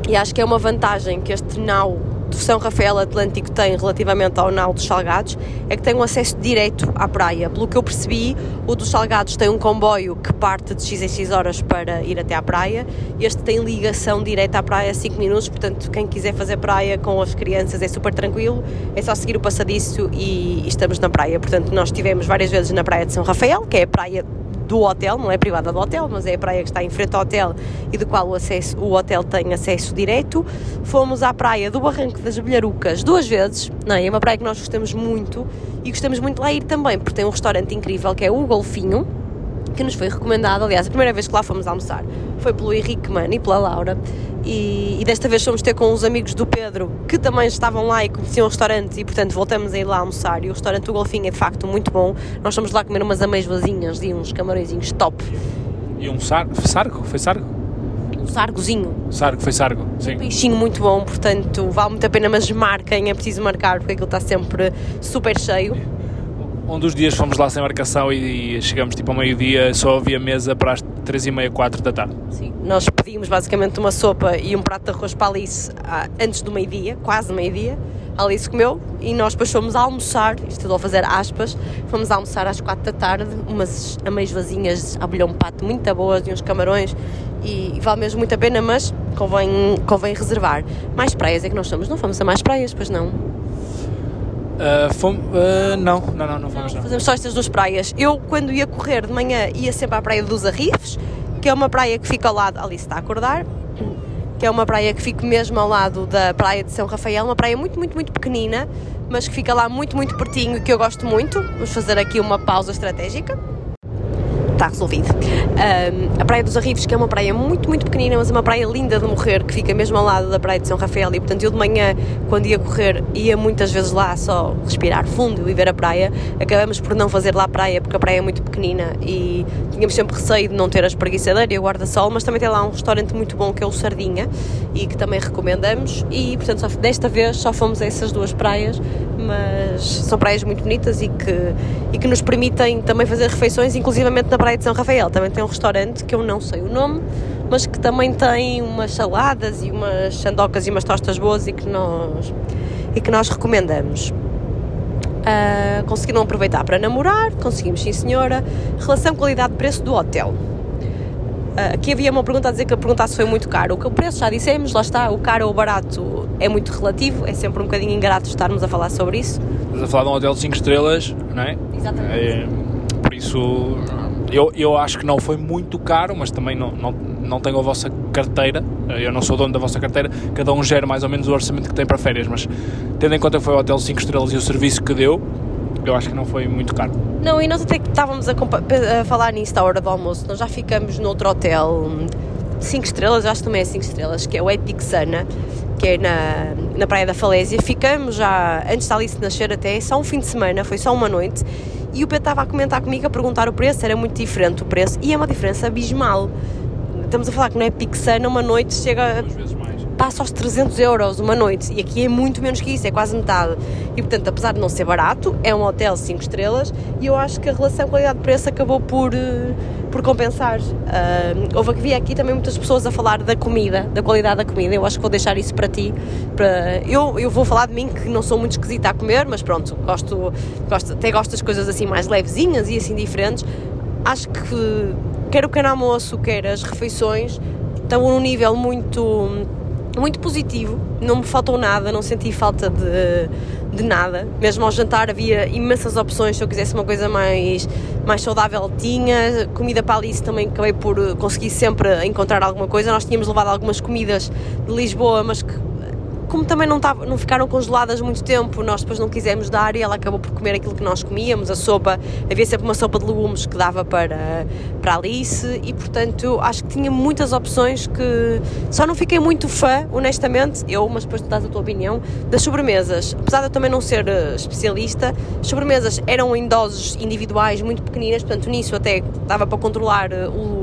e acho que é uma vantagem que este nau do São Rafael Atlântico tem relativamente ao Nau dos Salgados é que tem um acesso direto à praia. Pelo que eu percebi, o dos Salgados tem um comboio que parte de X em X horas para ir até à praia. Este tem ligação direta à praia a 5 minutos, portanto, quem quiser fazer praia com as crianças é super tranquilo, é só seguir o passadiço e estamos na praia. Portanto, nós estivemos várias vezes na praia de São Rafael, que é a praia do hotel, não é privada do hotel, mas é a praia que está em frente ao hotel e do qual o, acesso, o hotel tem acesso direto. Fomos à praia do Barranco das Bilharucas duas vezes, não é? é uma praia que nós gostamos muito e gostamos muito lá ir também, porque tem um restaurante incrível que é o Golfinho, que nos foi recomendado, aliás, a primeira vez que lá fomos almoçar foi pelo Henrique Mano e pela Laura e, e, desta vez fomos ter com os amigos do Pedro que também estavam lá e conheciam o restaurante e portanto voltamos a ir lá almoçar e o restaurante do Golfinho é de facto muito bom nós fomos lá comer umas ameijoazinhas e uns camarõezinhos top e um sargo. Sargo? Foi sargo? Um sargozinho. Sargo, foi sargo, sim. Peixinho muito bom, portanto vale muito a pena, mas marquem, é preciso marcar porque aquilo está sempre super cheio. Um dos dias fomos lá sem marcação e, e chegamos tipo ao meio-dia, só havia mesa para as 3 e meia, 4 da tarde. Sim, nós pedimos basicamente uma sopa e um prato de arroz para a Alice ah, antes do meio-dia, quase meio-dia. A Alice comeu e nós depois fomos almoçar, isto estou a fazer aspas, fomos almoçar às 4 da tarde, umas ameijoazinhas a bolhão pato muito boas e uns camarões e vale mesmo muito a pena, mas convém, convém reservar. Mais praias é que nós somos, não fomos a mais praias, pois não? Uh, fomos, uh, não, não, não, não fomos não. Fazemos só estas duas praias. Eu, quando ia correr de manhã, ia sempre à praia dos Arrifes, que é uma praia que fica ao lado, ali está a acordar, que é uma praia que fica mesmo ao lado da praia de São Rafael, uma praia muito, muito, muito pequenina, mas que fica lá muito, muito pertinho e que eu gosto muito. Vamos fazer aqui uma pausa estratégica. Está resolvido. Um, a Praia dos Arrifes, que é uma praia muito, muito pequenina, mas é uma praia linda de morrer, que fica mesmo ao lado da Praia de São Rafael. E portanto, eu de manhã, quando ia correr, ia muitas vezes lá só respirar fundo e ver a praia. Acabamos por não fazer lá a praia, porque a praia é muito pequenina e tínhamos sempre receio de não ter a espreguiçadeira e o guarda-sol, mas também tem lá um restaurante muito bom que é o Sardinha e que também recomendamos. E portanto, só, desta vez só fomos a essas duas praias, mas são praias muito bonitas e que, e que nos permitem também fazer refeições, inclusivamente na Praia de São Rafael. Também tem um restaurante que eu não sei o nome, mas que também tem umas saladas e umas sandocas e umas tostas boas e que nós, e que nós recomendamos. Uh, conseguiram aproveitar para namorar, conseguimos sim senhora. Relação qualidade-preço do hotel. Uh, aqui havia uma pergunta a dizer que a pergunta se foi muito caro. O que o preço já dissemos, lá está, o caro ou o barato é muito relativo, é sempre um bocadinho ingrato estarmos a falar sobre isso. Estás a falar de um hotel de 5 estrelas, não é? Exatamente. É, por isso, eu, eu acho que não foi muito caro, mas também não, não, não tenho a vossa carteira, eu não sou dono da vossa carteira, cada um gera mais ou menos o orçamento que tem para férias, mas tendo em conta que foi o hotel 5 estrelas e o serviço que deu, eu acho que não foi muito caro. Não, e nós até que estávamos a, a falar nisso à hora do almoço, nós já ficamos noutro hotel 5 estrelas, acho que também é 5 estrelas, que é o Epic Sana, que é na, na Praia da Falésia. Ficamos já, antes da Alice nascer até, só um fim de semana, foi só uma noite, e o Pedro estava a comentar comigo, a perguntar o preço, era muito diferente o preço, e é uma diferença abismal. Estamos a falar que no Epic Sana uma noite chega Duas vezes mais. passa aos 300 euros uma noite e aqui é muito menos que isso, é quase metade. E portanto, apesar de não ser barato, é um hotel 5 estrelas e eu acho que a relação qualidade-preço acabou por, eh, por compensar. Ah, houve aqui também muitas pessoas a falar da comida, da qualidade da comida. Eu acho que vou deixar isso para ti. Para... Eu, eu vou falar de mim que não sou muito esquisita a comer, mas pronto, gosto, gosto, até gosto das coisas assim mais levezinhas e assim diferentes. Acho que quer o pequeno almoço, quer as refeições estão num nível muito muito positivo, não me faltou nada, não senti falta de, de nada. Mesmo ao jantar havia imensas opções, se eu quisesse uma coisa mais, mais saudável tinha. Comida para Alice também acabei por eh, conseguir sempre encontrar alguma coisa. Nós tínhamos levado algumas comidas de Lisboa, mas que como também não, tava, não ficaram congeladas muito tempo, nós depois não quisemos dar e ela acabou por comer aquilo que nós comíamos, a sopa, havia sempre uma sopa de legumes que dava para, para Alice e portanto acho que tinha muitas opções que só não fiquei muito fã, honestamente, eu, mas depois tu dás a tua opinião, das sobremesas. Apesar de eu também não ser eh, especialista, as sobremesas eram em doses individuais muito pequeninas, portanto nisso até dava para controlar eh, o,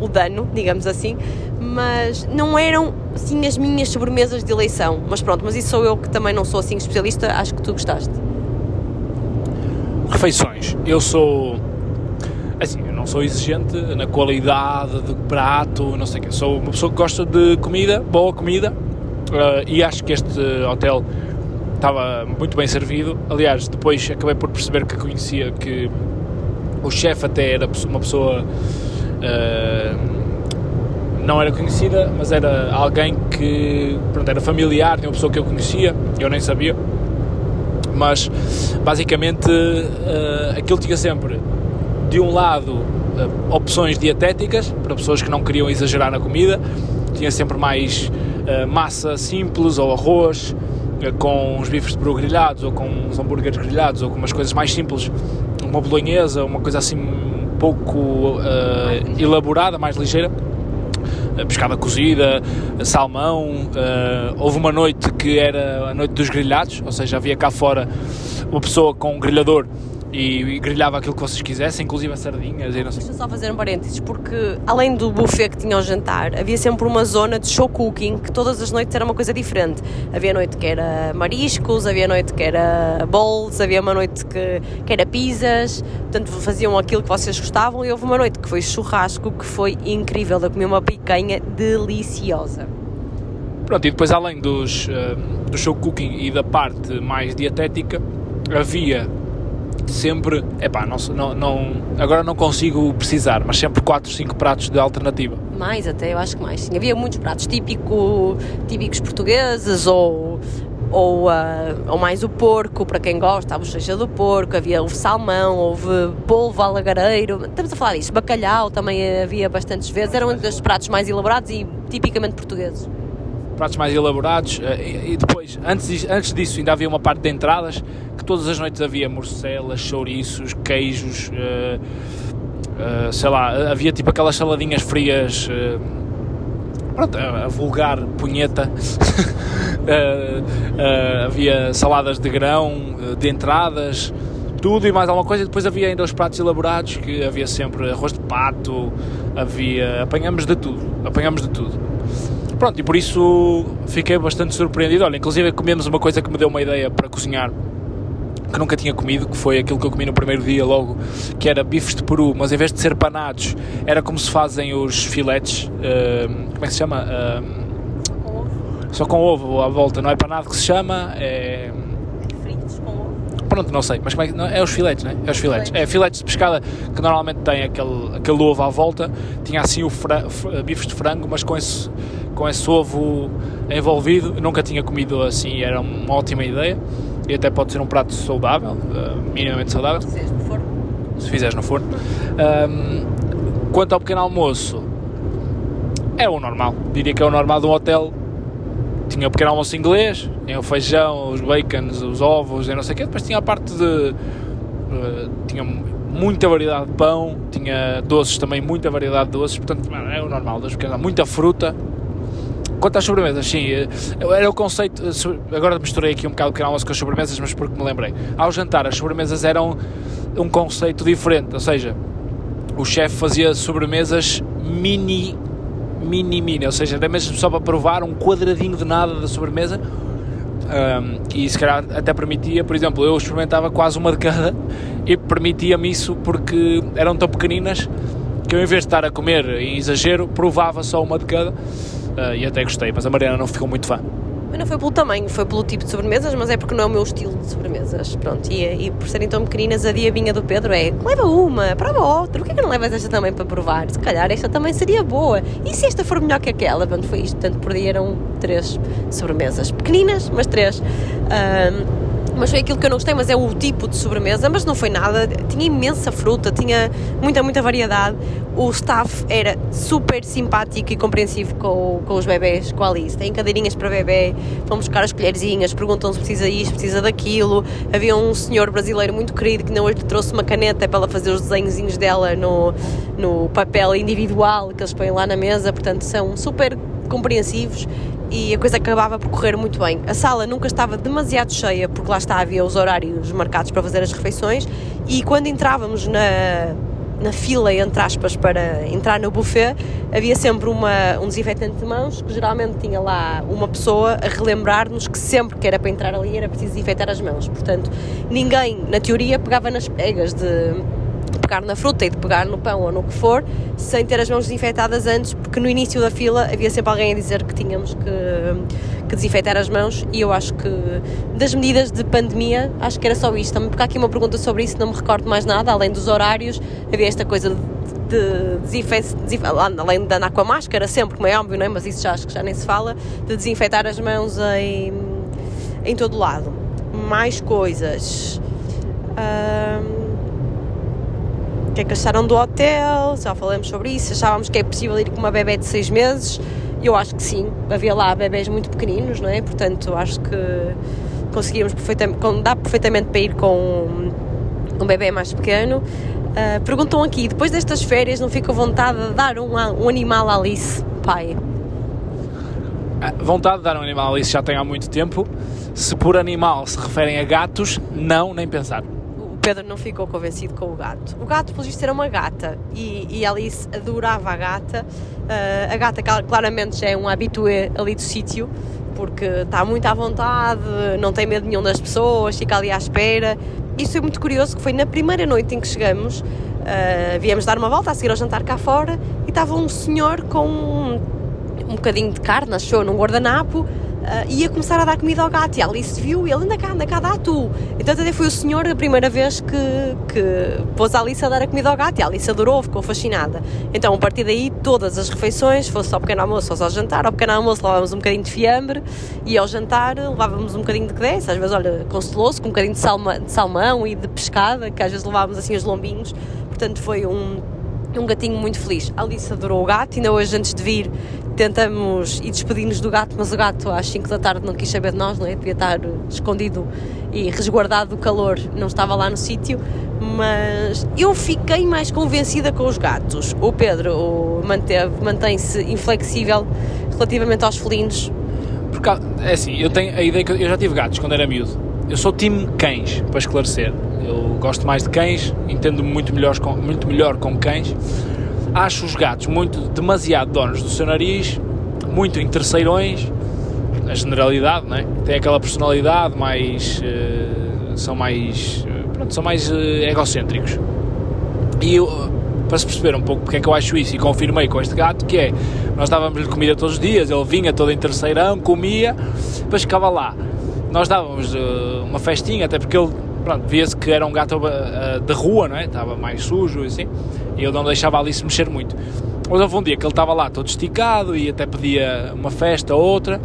o dano, digamos assim, mas não eram assim as minhas sobremesas de eleição. Mas pronto, mas isso sou eu que também não sou assim especialista, acho que tu gostaste. Refeições. Eu sou. Assim, eu não sou exigente na qualidade do prato, não sei o quê. Sou uma pessoa que gosta de comida, boa comida, eh, e acho que este hotel estava muito bem servido. Aliás, depois acabei por perceber que conhecia que o chefe até era uma pessoa. Eh, não era conhecida, mas era alguém que pronto, era familiar, tinha uma pessoa que eu conhecia, eu nem sabia. Mas basicamente eh, aquilo tinha sempre de um lado eh, opções dietéticas para pessoas que não queriam exagerar na comida, tinha sempre mais massa simples ou arroz com uns bifes de peru grelhados ou com uns hambúrgueres grelhados ou com umas coisas mais simples, uma bolonhesa, uma coisa assim pouco eh, elaborada, mais ligeira a pescada cozida, salmão. eh, houve uma noite que era a noite dos grelhados, ou seja, havia cá fora uma pessoa com um grelhador e, grelhava aquilo que vocês quisessem, inclusive as sardinhas e não sei. Deixa só fazer um parênteses, porque além do buffet que tinha ao jantar, havia sempre uma zona de show cooking que todas as noites era uma coisa diferente. Havia noite que era mariscos, havia noite que era bowls, havia uma noite que, que era pizzas, portanto faziam aquilo que vocês gostavam e houve uma noite que foi churrasco que foi incrível. Eu comi uma picanha deliciosa. Pronto, e depois além dos, eh, do show cooking e da parte mais dietética, havia sempre, epá, não, não, não, agora não consigo precisar, mas sempre 4, 5 pratos de alternativa. Mais até, eu acho que mais. Sim. Havia muitos pratos típico, típicos portugueses ou, ou, ah, ou mais o porco, para quem gosta, a bochecha do porco, havia houve salmão, houve polvo alagareiro, estamos a falar disso, bacalhau também havia bastantes vezes, eram um dos pratos mais elaborados e tipicamente portugueses. Pratos mais elaborados eh, e, e depois, antes, antes disso ainda havia uma parte de entradas que todas as noites havia morcelas, chouriços, queijos, eh, eh, sei lá, havia tipo aquelas saladinhas frias, pronto, a, vulgar punheta, havia saladas de grão, de entradas, tudo e mais alguma coisa. Depois havia ainda os pratos elaborados, que havia sempre arroz de pato, havia. apanhamos de tudo, apanhamos de tudo. Pronto, e por isso fiquei bastante surpreendido. Olha, inclusive comemos uma coisa que me deu uma ideia para cozinhar que nunca tinha comido, que foi aquilo que eu comi no primeiro dia logo, que era bifes de peru, mas em vez de ser panados, era como se fazem os filetes, ahm, como é que se chama? Ahm, só com ovo à volta, não é panado que se chama, é... Fritos com ovo. Pronto, não sei, mas como é, que- não, é os filetes, não é? É os filetes. É filetes de pescada que normalmente tem aquele, aquele ovo à volta. Tinha assim o fra, fr- bifes de frango, mas com esse, com esse ovo envolvido. Eu nunca tinha comido assim, era uma ótima ideia. E até pode ser um prato saudável, eh, minimamente saudável Vocês no forno. se fizeres no forno. Ahm, quanto ao pequeno almoço, é o normal. Diria que é o normal de um hotel. Tinha o pequeno almoço inglês, tinha o feijão, os bacons, os ovos e não sei o quê. Depois tinha a parte de. eh, tinha muita variedade de pão, tinha doces também, muita variedade de doces. Portanto, é o normal dos pequenos almoços. Muita fruta. Quanto às sobremesas, sim, eh, era o conceito. eh, Agora misturei aqui um bocado o pequeno almoço com as sobremesas, mas porque me lembrei. Ao jantar, as sobremesas eram um conceito diferente, ou seja, o chefe fazia sobremesas mini, mini, mini, ou seja, era mesmo só para provar um quadradinho de nada da sobremesa. Um, e se calhar até permitia, por exemplo, eu experimentava quase uma de cada e permitia-me isso porque eram tão pequeninas que eu, em vez de estar a comer em exagero, provava só uma de cada uh, e até gostei. Mas a Mariana não ficou muito fã. Não foi pelo tamanho, foi pelo tipo de sobremesas, mas é porque não é o meu estilo de sobremesas. Pronto, e, e por serem tão pequeninas, a diabinha do Pedro é leva uma, prova outra, porquê que não levas esta também para provar? Se calhar esta também seria boa. E se esta for melhor que aquela? Pronto, foi isto. Portanto, por dia eram três sobremesas. Pequeninas, mas três. Ahm, mas foi aquilo que eu não gostei, mas é o tipo de sobremesa, mas não foi nada, tinha imensa fruta, tinha muita, muita variedade. O staff era super simpático e compreensivo com, com os bebés, com a Alice. Tem cadeirinhas para bebê, vão buscar as colherzinhas, perguntam se precisa isto, precisa daquilo. Havia um senhor brasileiro muito querido que não hoje lhe trouxe uma caneta para ela fazer os desenhozinhos dela no, no papel individual que eles põem lá na mesa, portanto são super compreensivos e a coisa acabava por correr muito bem. A sala nunca estava demasiado cheia, porque lá está, havia os horários marcados para fazer as refeições, e quando entrávamos na, na fila, entre aspas, para entrar no buffet, havia sempre uma, um desinfetante de mãos, que geralmente tinha lá uma pessoa a relembrar-nos que sempre que era para entrar ali era preciso desinfetar as mãos. Portanto, ninguém, na teoria, pegava nas pegas de pegar na fruta e de pegar no pão ou no que for, sem ter as mãos desinfetadas antes, porque no início da fila havia sempre alguém a dizer que tínhamos que, que desinfetar as mãos e eu acho que das medidas de pandemia, acho que era só isto. Também porque há aqui uma pergunta sobre isso, não me recordo mais nada, além dos horários, havia esta coisa de de desinfetar, além de andar com a máscara sempre, como é óbvio, não é? mas isso já acho que já nem se fala, de desinfetar as mãos em, em todo lado. Mais coisas. O que é que acharam do hotel? Já falamos sobre isso. Achávamos que é possível ir com uma bebê de 6 meses. Eu acho que sim. Havia lá bebés muito pequeninos, não é? Portanto, acho que conseguíamos perfeitamente, dá perfeitamente para ir com um bebê mais pequeno. Uh, perguntam aqui, depois destas férias, não fica vontade de dar um, um animal à Alice, pai? A vontade de dar um animal isso já tem há muito tempo. Se por animal se referem a gatos, não, nem pensar. Pedro não ficou convencido com o gato. O gato, pelo visto, era uma gata e, e Alice adorava a gata. Uh, a gata, claramente, já é um habitué ali do sítio porque está muito à vontade, não tem medo nenhum das pessoas, fica ali à espera. Isso é muito curioso, que foi na primeira noite em que chegamos, uh, viemos dar uma volta a seguir ao jantar cá fora e estava um senhor com um, um bocadinho de carne, achou, num guardanapo, uh, ia começar a dar comida ao gato. E a Alice viu? E ele anda cá, anda cá, dá tu. Então até foi o senhor a primeira vez que, que pôs a Alice a dar a comida ao gato. E a Alice adorou, ficou fascinada. Então a partir daí todas as refeições, fosse ao pequeno almoço ou ao jantar, ao pequeno almoço levávamos um bocadinho de fiambre e ao jantar levávamos um bocadinho de que desse, às vezes olha, consolou-se com um bocadinho de, salma, de salmão e de pescada, que às vezes levávamos assim os lombinhos, portanto foi um um gatinho muito feliz. A Alice adorou o gato, ainda hoje antes de vir tentamos ir despedir-nos do gato, mas o gato às 5 da tarde não quis saber de nós, não é? Devia estar escondido e resguardado do calor, não estava lá no sítio, mas eu fiquei mais convencida com os gatos. O Pedro mantém-se inflexível relativamente aos felinos. Porque, é assim, eu tenho a ideia que eu já tive gatos quando era miúdo. Eu sou time cães, para esclarecer. Eu gosto mais de cães, entendo-me muito melhor com, muito melhor com cães acho os gatos muito demasiado donos do seu nariz, muito interesseirões, na generalidade, não é? Tem aquela personalidade mais. Uh, são mais. Uh, pronto, são mais uh, egocêntricos. E eu, para se perceber um pouco porque é que eu acho isso, e confirmei com este gato, que é, nós dávamos-lhe comida todos os dias, ele vinha todo interesseirão, comia, depois ficava lá. Nós dávamos uma festinha, até porque ele, pronto, via-se que era um gato de rua, não é? Estava mais sujo e assim e eu não deixava a Alice mexer muito. Mas houve um dia que ele estava lá todo esticado e até pedia uma festa ou outra,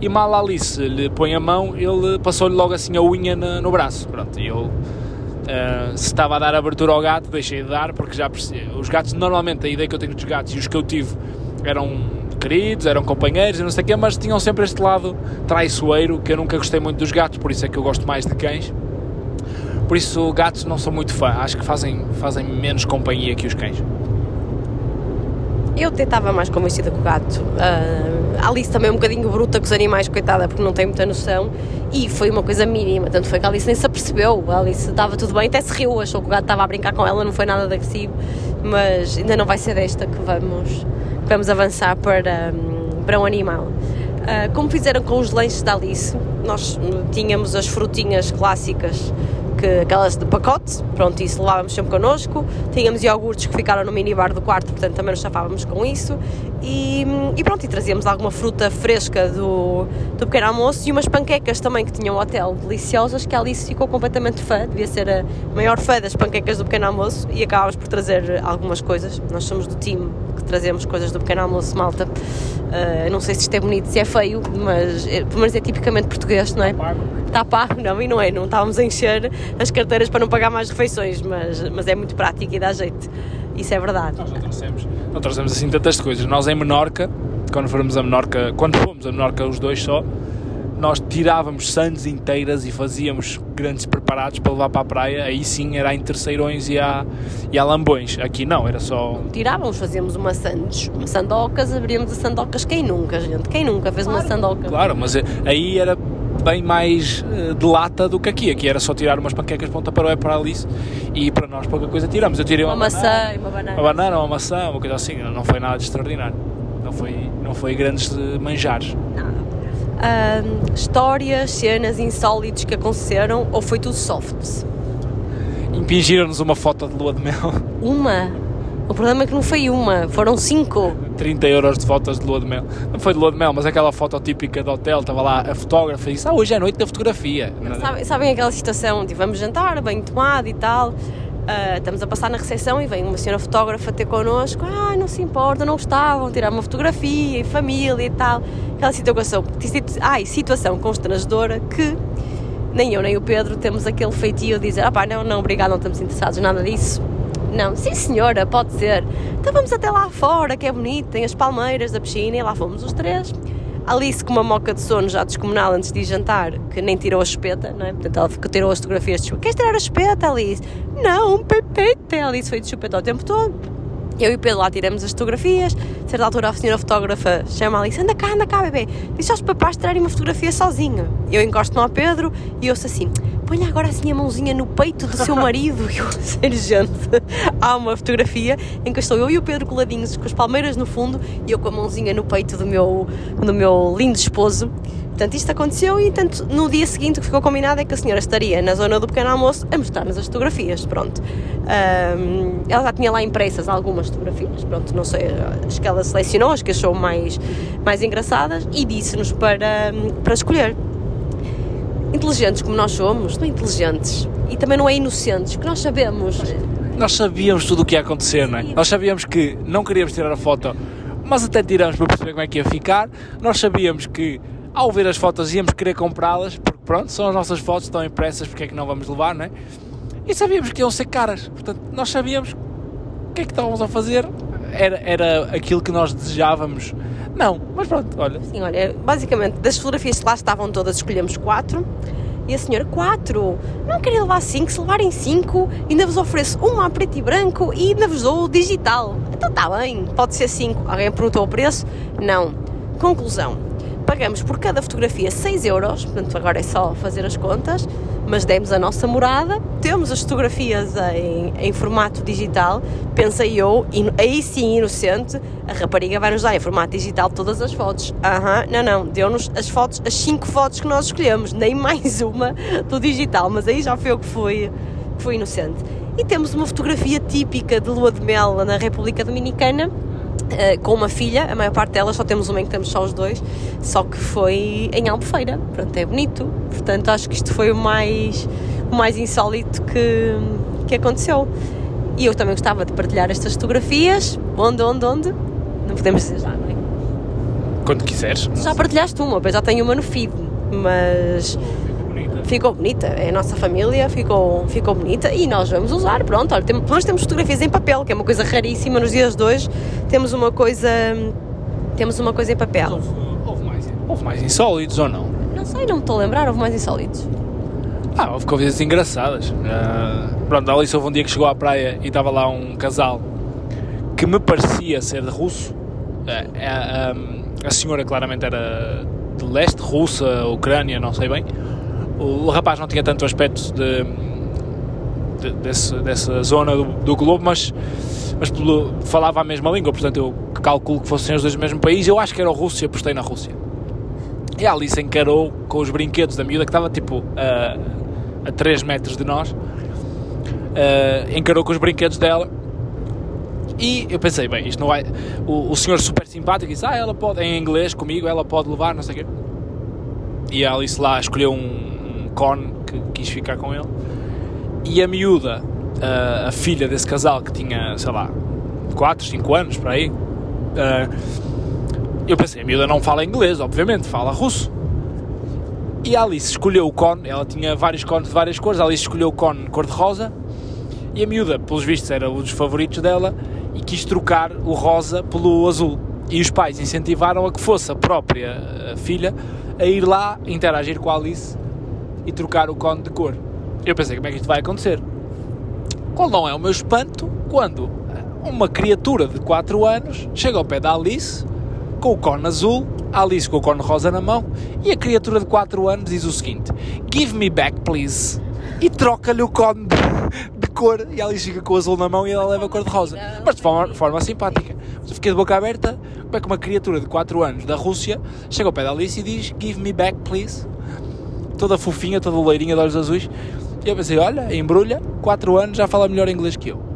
e mal a Alice lhe põe a mão, ele passou-lhe logo assim a unha no, no braço. Pronto, e eu, uh, se estava a dar abertura ao gato, deixei de dar, porque já percebi. Os gatos, normalmente, a ideia que eu tenho dos gatos e os que eu tive eram queridos, eram companheiros e não sei o quê, mas tinham sempre este lado traiçoeiro que eu nunca gostei muito dos gatos, por isso é que eu gosto mais de cães. Por isso, gatos não sou muito fã. Acho que fazem, fazem menos companhia que os cães. Eu até estava mais convencida com o gato. Uh, a Alice também é um bocadinho bruta com os animais, coitada, porque não tem muita noção. E foi uma coisa mínima, tanto foi que a Alice nem se apercebeu. A Alice estava tudo bem, até se riu, achou que o gato estava a brincar com ela, não foi nada de agressivo. Mas ainda não vai ser desta que vamos, vamos avançar para, para um animal. Uh, como fizeram com os lanches da Alice, nós tínhamos as frutinhas clássicas que aquelas de pacote, pronto, isso levávamos sempre connosco. Tínhamos iogurtes que ficaram no minibar do quarto, portanto também nos chafávamos com isso. E, e, pronto, e trazíamos alguma fruta fresca do, do pequeno almoço e umas panquecas também que tinham um hotel deliciosas que a Alice ficou completamente fã, devia ser a maior fã das panquecas do pequeno almoço e acabámos por trazer algumas coisas. Nós somos do time trazemos coisas do pequeno almoço, malta. Uh, não sei se isto é bonito, se é feio, mas é, pelo menos é tipicamente português, não é? Está pago, não, e não é, não estávamos a encher as carteiras para não pagar mais refeições, mas, mas é muito prático e dá jeito. Isso é verdade. Nós não trouxemos, não trouxemos assim tantas coisas. Nós em Menorca, quando fomos a Menorca, quando fomos a Menorca os dois só, nós tirávamos sandes inteiras e fazíamos grandes preparados para levar para a praia, aí sim era em terceirões e a, e a lambões. Aqui não, era só. Tirávamos, fazíamos uma sandes, uma sandocas, abríamos a sandocas. Quem nunca, gente? Quem nunca fez claro, uma sandoca? Claro, mas aí era bem mais uh, de lata do que aqui. Aqui era só tirar umas panquecas ponta para o para a Alice e para nós pouca coisa tiramos. Eu tirei uma, uma maçã banana, e uma banana. Uma banana, uma maçã, uma coisa assim. Não foi nada de extraordinário. Não foi, não foi grandes manjares. Não. Uh, histórias, cenas insólitas que aconteceram ou foi tudo soft? Impingiram-nos uma foto de lua de mel. Uma? O problema é que não foi uma, foram cinco. 30 euros de fotos de lua de mel. Não foi de lua de mel, mas aquela foto típica do hotel, estava lá a fotógrafa e disse: Ah, hoje é noite da fotografia. Sabem, sabem aquela situação de vamos jantar, bem tomado e tal. Uh, estamos a passar na recepção e vem uma senhora fotógrafa ter connosco. Ah, não se importa, não gostavam, tirar uma fotografia em família e tal. Aquela situação, ai, situação constrangedora que nem eu nem o Pedro temos aquele feitio de dizer: Ah, pá, não, não, obrigado, não estamos interessados, nada disso. Não, sim senhora, pode ser. Então vamos até lá fora, que é bonito, tem as palmeiras da piscina e lá fomos os três. Alice com uma moca de sono já descomunal antes de jantar, que nem tirou a espeta, não é? Portanto, ela tirou as fotografias de. Queres tirar a espeta, Alice? Não, um. A Alice foi de chupeta o tempo todo. Eu e o Pedro lá tiramos as fotografias. A certa altura a senhora fotógrafa chama a Alice: anda cá, anda cá, bebê. Diz aos papás tirarem uma fotografia sozinho. Eu encosto-me ao Pedro e ouço assim: ponha agora assim a mãozinha no peito do seu marido. E eu, sério, gente, há uma fotografia em que estou eu e o Pedro coladinhos com as palmeiras no fundo e eu com a mãozinha no peito do meu, do meu lindo esposo. Portanto, isto aconteceu e tanto, no dia seguinte o que ficou combinado é que a senhora estaria na zona do pequeno almoço a mostrar-nos as fotografias, pronto. Um, ela já tinha lá impressas algumas fotografias, pronto, não sei, as que ela selecionou, as que achou mais, mais engraçadas e disse-nos para, para escolher. Inteligentes como nós somos, não inteligentes e também não é inocentes, que nós sabemos. Nós sabíamos tudo o que ia acontecer, não é? Nós sabíamos que não queríamos tirar a foto, mas até tiramos para perceber como é que ia ficar. Nós sabíamos que ao ver as fotos íamos querer comprá-las, porque pronto, são as nossas fotos, estão impressas, porque é que não vamos levar, não é? E sabíamos que iam ser caras, portanto, nós sabíamos o que é que estávamos a fazer, era, era aquilo que nós desejávamos. Não, mas pronto, olha. Sim, olha, basicamente, das fotografias que lá estavam todas, escolhemos quatro. E a senhora, quatro? Não queria levar cinco, se levarem cinco, ainda vos ofereço uma a preto e branco e ainda vos dou o digital. Então está bem, pode ser cinco. Alguém perguntou o preço? Não. Conclusão pagamos por cada fotografia 6 euros, portanto agora é só fazer as contas, mas demos a nossa morada, temos as fotografias em, em formato digital, pensei eu, e aí sim inocente, a rapariga vai nos dar em formato digital todas as fotos. Aham, uhum, não, não, deu-nos as fotos, as 5 fotos que nós escolhemos, nem mais uma do digital, mas aí já foi o que que foi inocente. E temos uma fotografia típica de lua de mel na República Dominicana, Uh, com uma filha, a maior parte delas só temos uma em que temos só os dois, só que foi em Albufeira, pronto, é bonito, portanto acho que isto foi o mais, o mais insólito que, que aconteceu. E eu também gostava de partilhar estas fotografias, onde, onde, onde? Não podemos dizer já, não é? Quando quiseres. Já partilhaste uma, eu já tenho uma no feed, mas ficou bonita, é a nossa família, ficou, ficou bonita e nós vamos usar, pronto, olha, temos, nós temos fotografias em papel, que é uma coisa raríssima nos dias de hoje, temos uma coisa, temos uma coisa em papel. Houve, houve, mais, houve mais insólitos ou não? Não sei, não me estou a lembrar, houve mais insólitos. Ah, houve coisas engraçadas. Uh, pronto, a Alice houve um dia que chegou à praia e estava lá um casal que me parecia ser de russo. Uh, a senhora claramente era de leste, russa, Ucrânia, não sei bem o rapaz não tinha tanto aspecto de, de desse, dessa zona do, do, globo, mas, mas falava a mesma língua, portanto eu calculo que fossem os dois do mesmo país. Eu acho que era a Rússia, apostei na Rússia. E a Alice encarou com os brinquedos da miúda, que estava tipo a, a 3 metros de nós, uh, encarou com os brinquedos dela. E eu pensei, bem, isto não vai. O, o senhor super simpático disse: Ah, ela pode, em inglês comigo, ela pode levar, não sei o quê. E a Alice lá escolheu um, Con, que quis ficar com ele, e a miúda, a, a filha desse casal, que tinha, sei lá, 4, 5 anos, para aí, uh, eu pensei, a miúda não fala inglês, obviamente, fala russo. E a Alice escolheu o cone, ela tinha vários cones de várias cores, a Alice escolheu o cone cor-de-rosa, e a miúda, pelos vistos, era um dos favoritos dela, e quis trocar o rosa pelo azul. E os pais incentivaram a que fosse a própria a filha a ir lá interagir com a Alice e trocar o cone de cor. Eu pensei, como é que isto vai acontecer? Qual não é o meu espanto quando uma criatura de 4 anos chega ao pé da Alice com o cone azul, a Alice com o cone rosa na mão e a criatura de 4 anos diz o seguinte: Give me back, please. E troca-lhe o cone de, de, cor e a Alice fica com o azul na mão e ela leva a cor de rosa. Mas de forma, forma simpática. Mas eu fiquei de boca aberta. Como é que uma criatura de 4 anos da Rússia chega ao pé da Alice e diz: Give me back, please toda fofinha, toda loirinha de olhos azuis. E eu pensei, olha, embrulha, 4 anos, já fala melhor inglês que eu.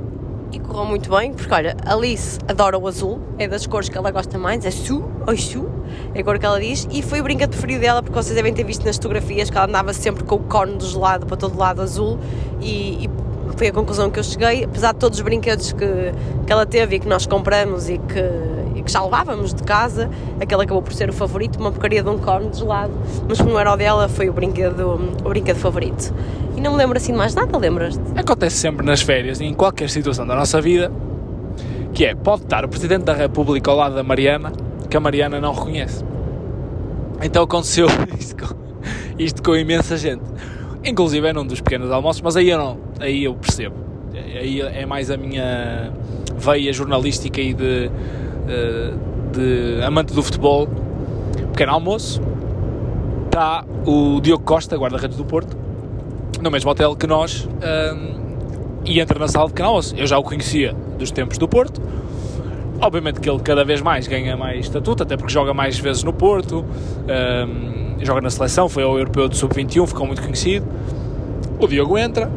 E correu muito bem, porque olha, Alice adora o azul, é das cores que ela gosta mais, é Su, ou Su, é a cor que ela diz, e foi o brinquedo preferido dela, porque vocês devem ter visto nas fotografias que ela andava sempre com o cone do gelado para todo lado azul, e, e foi a conclusão que eu cheguei, apesar de todos os brinquedos que, que ela teve e que nós compramos e que que já levávamos de casa, aquele acabou por ser o favorito, uma porcaria de um cone de gelado, mas como era o dela, foi o brinquedo, o brinquedo favorito. E não me lembro assim de mais nada, lembras-te? Acontece sempre nas férias e em qualquer situação da nossa vida, que é, pode estar o Presidente da República ao lado da Mariana, que a Mariana não reconhece. Então aconteceu isto com, isto com imensa gente. Inclusive é num dos pequenos almoços, mas aí eu não, aí eu percebo. Aí é mais a minha veia jornalística e de de amante do futebol, pequeno almoço, está o Diogo Costa, guarda-redes do Porto, no mesmo hotel que nós hum, e entra na sala de pequeno almoço. Eu já o conhecia dos tempos do Porto. Obviamente que ele cada vez mais ganha mais estatuto, até porque joga mais vezes no Porto, hum, joga na seleção, foi ao Europeu de Sub-21, ficou muito conhecido. O Diogo entra.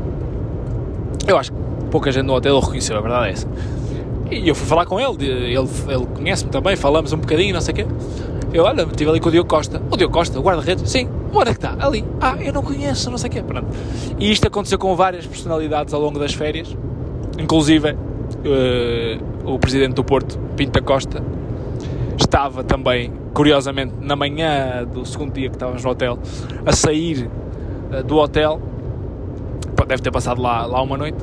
Eu acho que pouca gente no hotel o reconheceu, a verdade é essa. E eu fui falar com ele, ele, ele conhece-me também, falamos um bocadinho, não sei o quê. Eu, olha, estive ali com o Diogo Costa. O Diogo Costa, o guarda-redes? Sim. Onde é que está? Ali. Ah, eu não conheço, não sei o quê. Pronto. E isto aconteceu com várias personalidades ao longo das férias, inclusive uh, o presidente do Porto, Pinta Costa, estava também, curiosamente, na manhã do segundo dia que estávamos no hotel, a sair uh, do hotel. Deve ter passado lá, lá uma noite.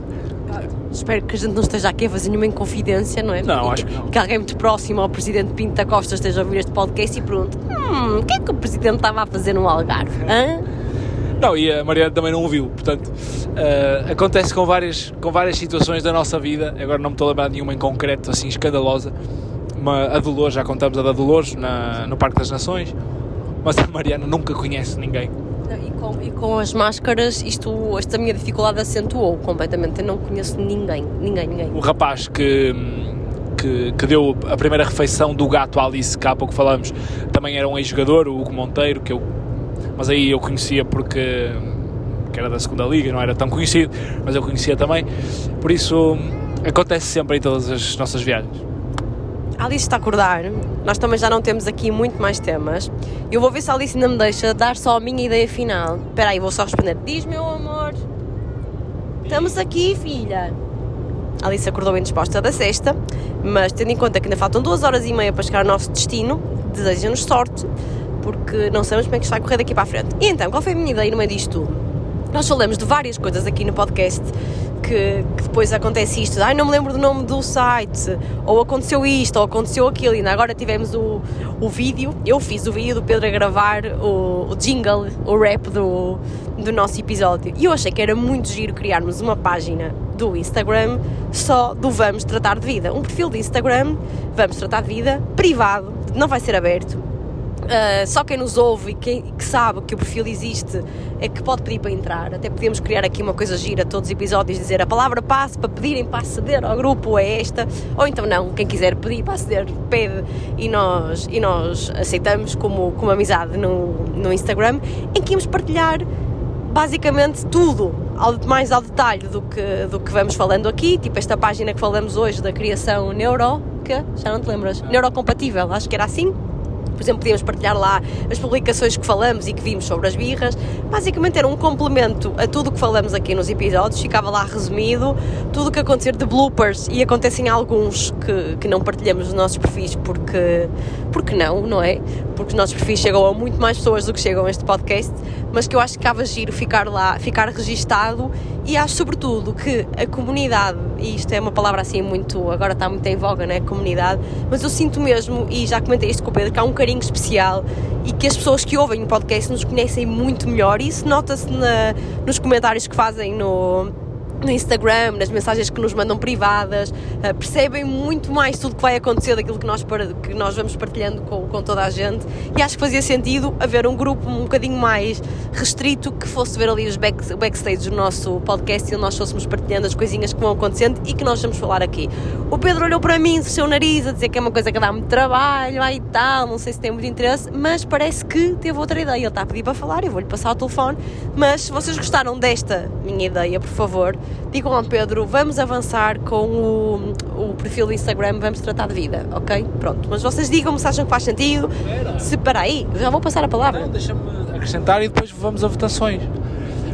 Espero que a gente não esteja aqui a fazer nenhuma inconfidência, não é? Não, E acho que não. Que alguém muito próximo ao Presidente Pinto da Costa esteja a ouvir este podcast e pergunte: Hum, o que é que o Presidente estava a fazer no Algarve? Hã? Não, e a Mariana também não ouviu, portanto, uh, acontece com várias, com várias situações da nossa vida, agora não me estou a lembrar de nenhuma em concreto, assim, escandalosa, uma, a Dolores, já contamos a da Dolores, na, no Parque das Nações, mas a Mariana nunca conhece ninguém. E com, as máscaras, isto, esta minha dificuldade acentuou completamente. Eu não conheço ninguém, ninguém, ninguém. O rapaz que, que, que deu a primeira refeição do gato à Alice, que há pouco falamos, também era um ex-jogador, o Hugo Monteiro, que eu, mas aí eu conhecia porque que era da segunda liga, não era tão conhecido, mas eu conhecia também, por isso acontece sempre em todas as nossas viagens. A Alice está a acordar, nós também já não temos aqui muito mais temas. Eu vou ver se a Alice ainda me deixa dar só a minha ideia final. Espera aí, vou só responder. Diz, meu amor. Estamos aqui, filha. A Alice acordou bem disposta da sexta, mas tendo em conta que ainda faltam duas horas e meia para chegar ao nosso destino, deseja-nos sorte, porque não sabemos como é que isto vai correr daqui para a frente. E então, qual foi a minha ideia no meio disto tudo? Nós falamos de várias coisas aqui no podcast que, que, depois acontece isto, ai não me lembro do nome do site, ou aconteceu isto, ou aconteceu aquilo, e ainda agora tivemos o, o vídeo, eu fiz o vídeo do Pedro a gravar o, o jingle, o rap do, do nosso episódio, e eu achei que era muito giro criarmos uma página do Instagram só do Vamos Tratar de Vida, um perfil de Instagram, Vamos Tratar de Vida, privado, não vai ser aberto, Uh, só quem nos ouve e quem, que sabe que o perfil existe é que pode pedir para entrar. Até podemos criar aqui uma coisa gira todos os episódios, dizer a palavra passe para pedirem para aceder ao grupo é esta, ou então não, quem quiser pedir para aceder, pede. E nós, e nós aceitamos como, como amizade no, no Instagram, em que íamos partilhar basicamente tudo, mais ao detalhe do que, do que vamos falando aqui, tipo esta página que falamos hoje da criação neuro, que já não te lembras? Neurocompatível, acho que era assim por exemplo, podíamos partilhar lá as publicações que falamos e que vimos sobre as birras. Basicamente era um complemento a tudo o que falamos aqui nos episódios, ficava lá resumido tudo o que acontecer de bloopers e acontecem alguns que, que não partilhamos nos nossos perfis porque, porque não, não é? Porque os nossos perfis chegam a muito mais pessoas do que chegam a este podcast, mas que eu acho que ficava giro ficar lá, ficar registado e acho sobretudo que a comunidade, e isto é uma palavra assim muito, agora está muito em voga, né? Comunidade, mas eu sinto mesmo, e já comentei isto com o Pedro, que há um carinho especial e que as pessoas que ouvem o podcast nos conhecem muito melhor e isso nota-se nos comentários que fazem no, no Instagram, nas mensagens que nos mandam privadas, uh, percebem muito mais tudo que vai acontecer daquilo que nós, que nós vamos partilhando com, com toda a gente e acho que fazia sentido haver um grupo um bocadinho mais restrito que fosse ver ali os back, o backstage do nosso podcast e nós fôssemos partilhando as coisinhas que vão acontecendo e que nós vamos falar aqui. O Pedro olhou para mim, seu nariz, a dizer que é uma coisa que dá muito trabalho, aí tal, não sei se tem muito interesse, mas parece que teve outra ideia. Ele está a pedir para falar, eu vou-lhe passar o telefone, mas se vocês gostaram desta minha ideia, por favor, digam ao Pedro, vamos avançar com o, o perfil do Instagram, vamos tratar de vida, ok? Pronto, mas vocês digam-me se acham que faz sentido. Espera. Se para aí, já vou passar a palavra. Não, deixa-me acrescentar e depois vamos a votações.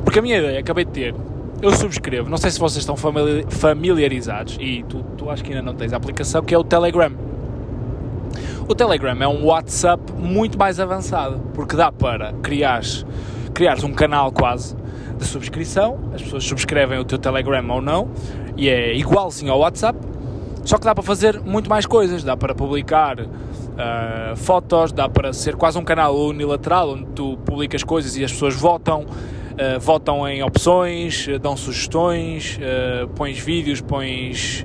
Porque a minha ideia, acabei de ter, eu subscrevo, não sei se vocês estão famili- familiarizados, e tu, tu acho que ainda não tens a aplicação, que é o Telegram. O Telegram é um WhatsApp muito mais avançado, porque dá para criares, criares um canal quase de subscrição, as pessoas subscrevem o teu Telegram ou não, e é igualzinho ao WhatsApp, só que dá para fazer muito mais coisas, dá para publicar ah, fotos, dá para ser quase um canal unilateral, onde tu publicas coisas e as pessoas votam, ah, votam em opções, dão sugestões, ah, pões vídeos, pões,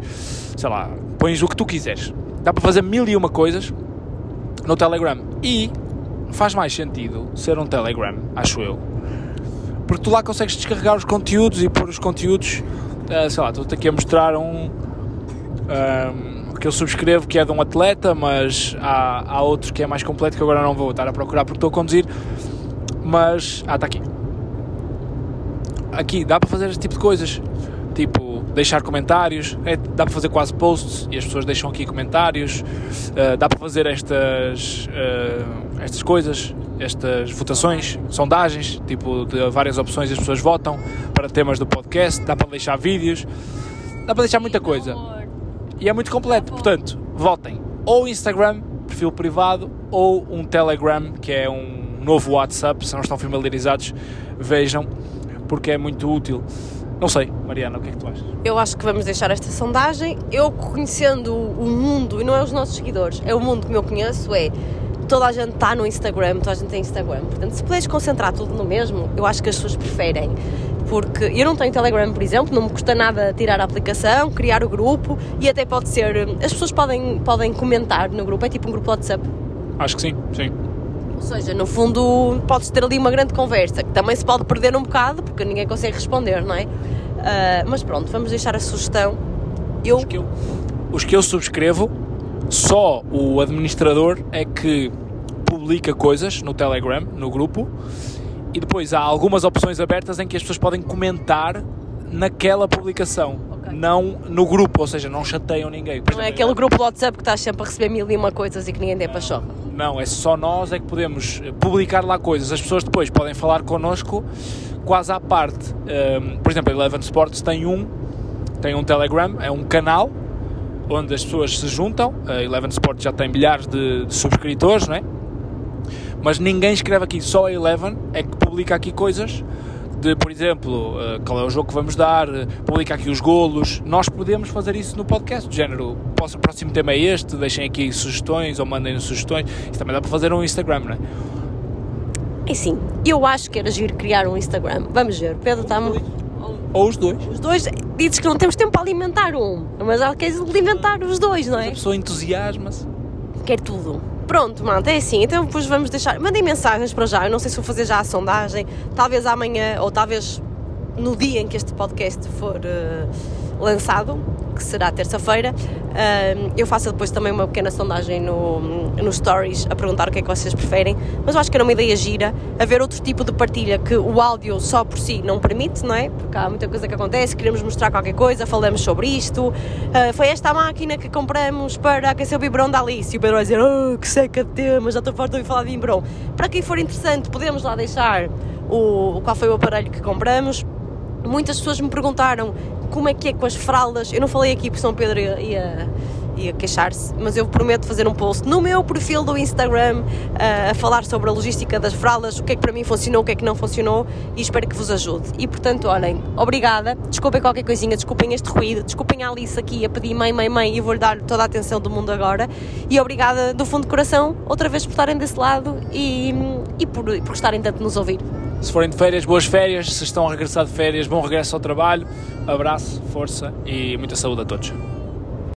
sei lá, pões o que tu quiseres. Dá para fazer mil e uma coisas no Telegram. E faz mais sentido ser um Telegram, acho eu, Porque tu lá consegues descarregar os conteúdos e pôr os conteúdos, uh, sei lá, estou-te aqui a mostrar um, um, que eu subscrevo que é de um atleta, mas há, há outro que é mais completo que agora não vou estar a procurar porque estou a conduzir. Mas, ah, está aqui. Aqui dá para fazer este tipo de coisas, tipo deixar comentários, é, dá para fazer quase posts e as pessoas deixam aqui comentários, uh, dá para fazer estas, uh, estas coisas, estas votações, sondagens, tipo de várias opções as pessoas votam para temas do podcast, dá para deixar vídeos, dá para deixar muita coisa e é muito completo. Portanto, votem ou Instagram, perfil privado, ou um Telegram, que é um novo WhatsApp. Se não estão familiarizados, vejam, porque é muito útil. Não sei, Mariana, o que é que tu achas? Eu acho que vamos deixar esta sondagem. Eu conhecendo o mundo, e não é os nossos seguidores, é o mundo que eu conheço, é toda a gente está no Instagram, toda a gente tem Instagram. Portanto, se puderes concentrar tudo no mesmo, eu acho que as pessoas preferem porque eu não tenho Telegram, por exemplo, não me custa nada tirar a aplicação, criar o grupo e até pode ser. As pessoas podem, podem comentar no grupo, é tipo um grupo WhatsApp. Acho que sim, sim. Ou seja, no fundo, podes ter ali uma grande conversa, que também se pode perder um bocado, porque ninguém consegue responder, não é? Uh, mas pronto, vamos deixar a sugestão. Eu... Os, que eu, os que eu subscrevo, só o administrador é que publica coisas no Telegram, no grupo, e depois há algumas opções abertas em que as pessoas podem comentar naquela publicação, okay. não no grupo, ou seja, não chateiam ninguém. Por não é exemplo, é aquele grupo do WhatsApp que estás sempre a receber mil e uma coisas e que ninguém tem para choque. Não, é só nós é que podemos publicar lá coisas. As pessoas depois podem falar connosco quase à parte. Um, por exemplo, a Eleven Sports tem um, tem um Telegram, é um canal onde as pessoas se juntam. A Eleven Sports já tem milhares de, de subscritores, não é? mas ninguém escreve aqui, só a Eleven é que publica aqui coisas de, por exemplo, uh, qual é o jogo que vamos dar, uh, publica aqui os golos. Nós podemos fazer isso no podcast, de género, o próximo tema é este, deixem aqui sugestões ou mandem sugestões. Isso também dá para fazer no Instagram, não é? E sim, eu acho que era giro criar um Instagram. Vamos ver, Pedro está Ou os dois. Os dois, dizes que não temos tempo para alimentar um, mas ela quer alimentar os dois, não é? Mas a pessoa entusiasma-se. Quer tudo. Pronto, malta, é assim. Então depois vamos deixar. Mandem mensagens para já. Eu não sei se vou fazer já a sondagem. Talvez amanhã ou talvez no dia em que este podcast for uh, lançado, que será terça-feira, uh, eu faço depois também uma pequena sondagem no, no Stories a perguntar o que é que vocês preferem. Mas eu acho que era uma ideia gira haver outro tipo de partilha que o áudio só por si não permite, não é? Porque há muita coisa que acontece, queremos mostrar qualquer coisa, falamos sobre isto. Uh, foi esta a máquina que compramos para aquecer o biberão da Alice. E o Pedro vai dizer: Oh, que seca de tema, já estou farto de falar de biberão. Para quem for interessante, podemos lá deixar o, qual foi o aparelho que compramos muitas pessoas me perguntaram como é que é com as fraldas. Eu não falei aqui porque São Pedro ia, ia, queixar-se, mas eu prometo fazer um post no meu perfil do Instagram uh, a falar sobre a logística das fraldas, o que é que para mim funcionou, o que é que não funcionou e espero que vos ajude. E portanto, olhem, obrigada, desculpem qualquer coisinha, desculpem este ruído, desculpem a Alice aqui a pedir mãe, mãe, mãe e vou-lhe dar toda a atenção do mundo agora. E obrigada do fundo do coração, outra vez por estarem desse lado e, e por, por estarem tanto nos ouvir. Se forem de férias, boas férias. Se estão a regressar de férias, bom regresso ao trabalho. Abraço, força e muita saúde a todos.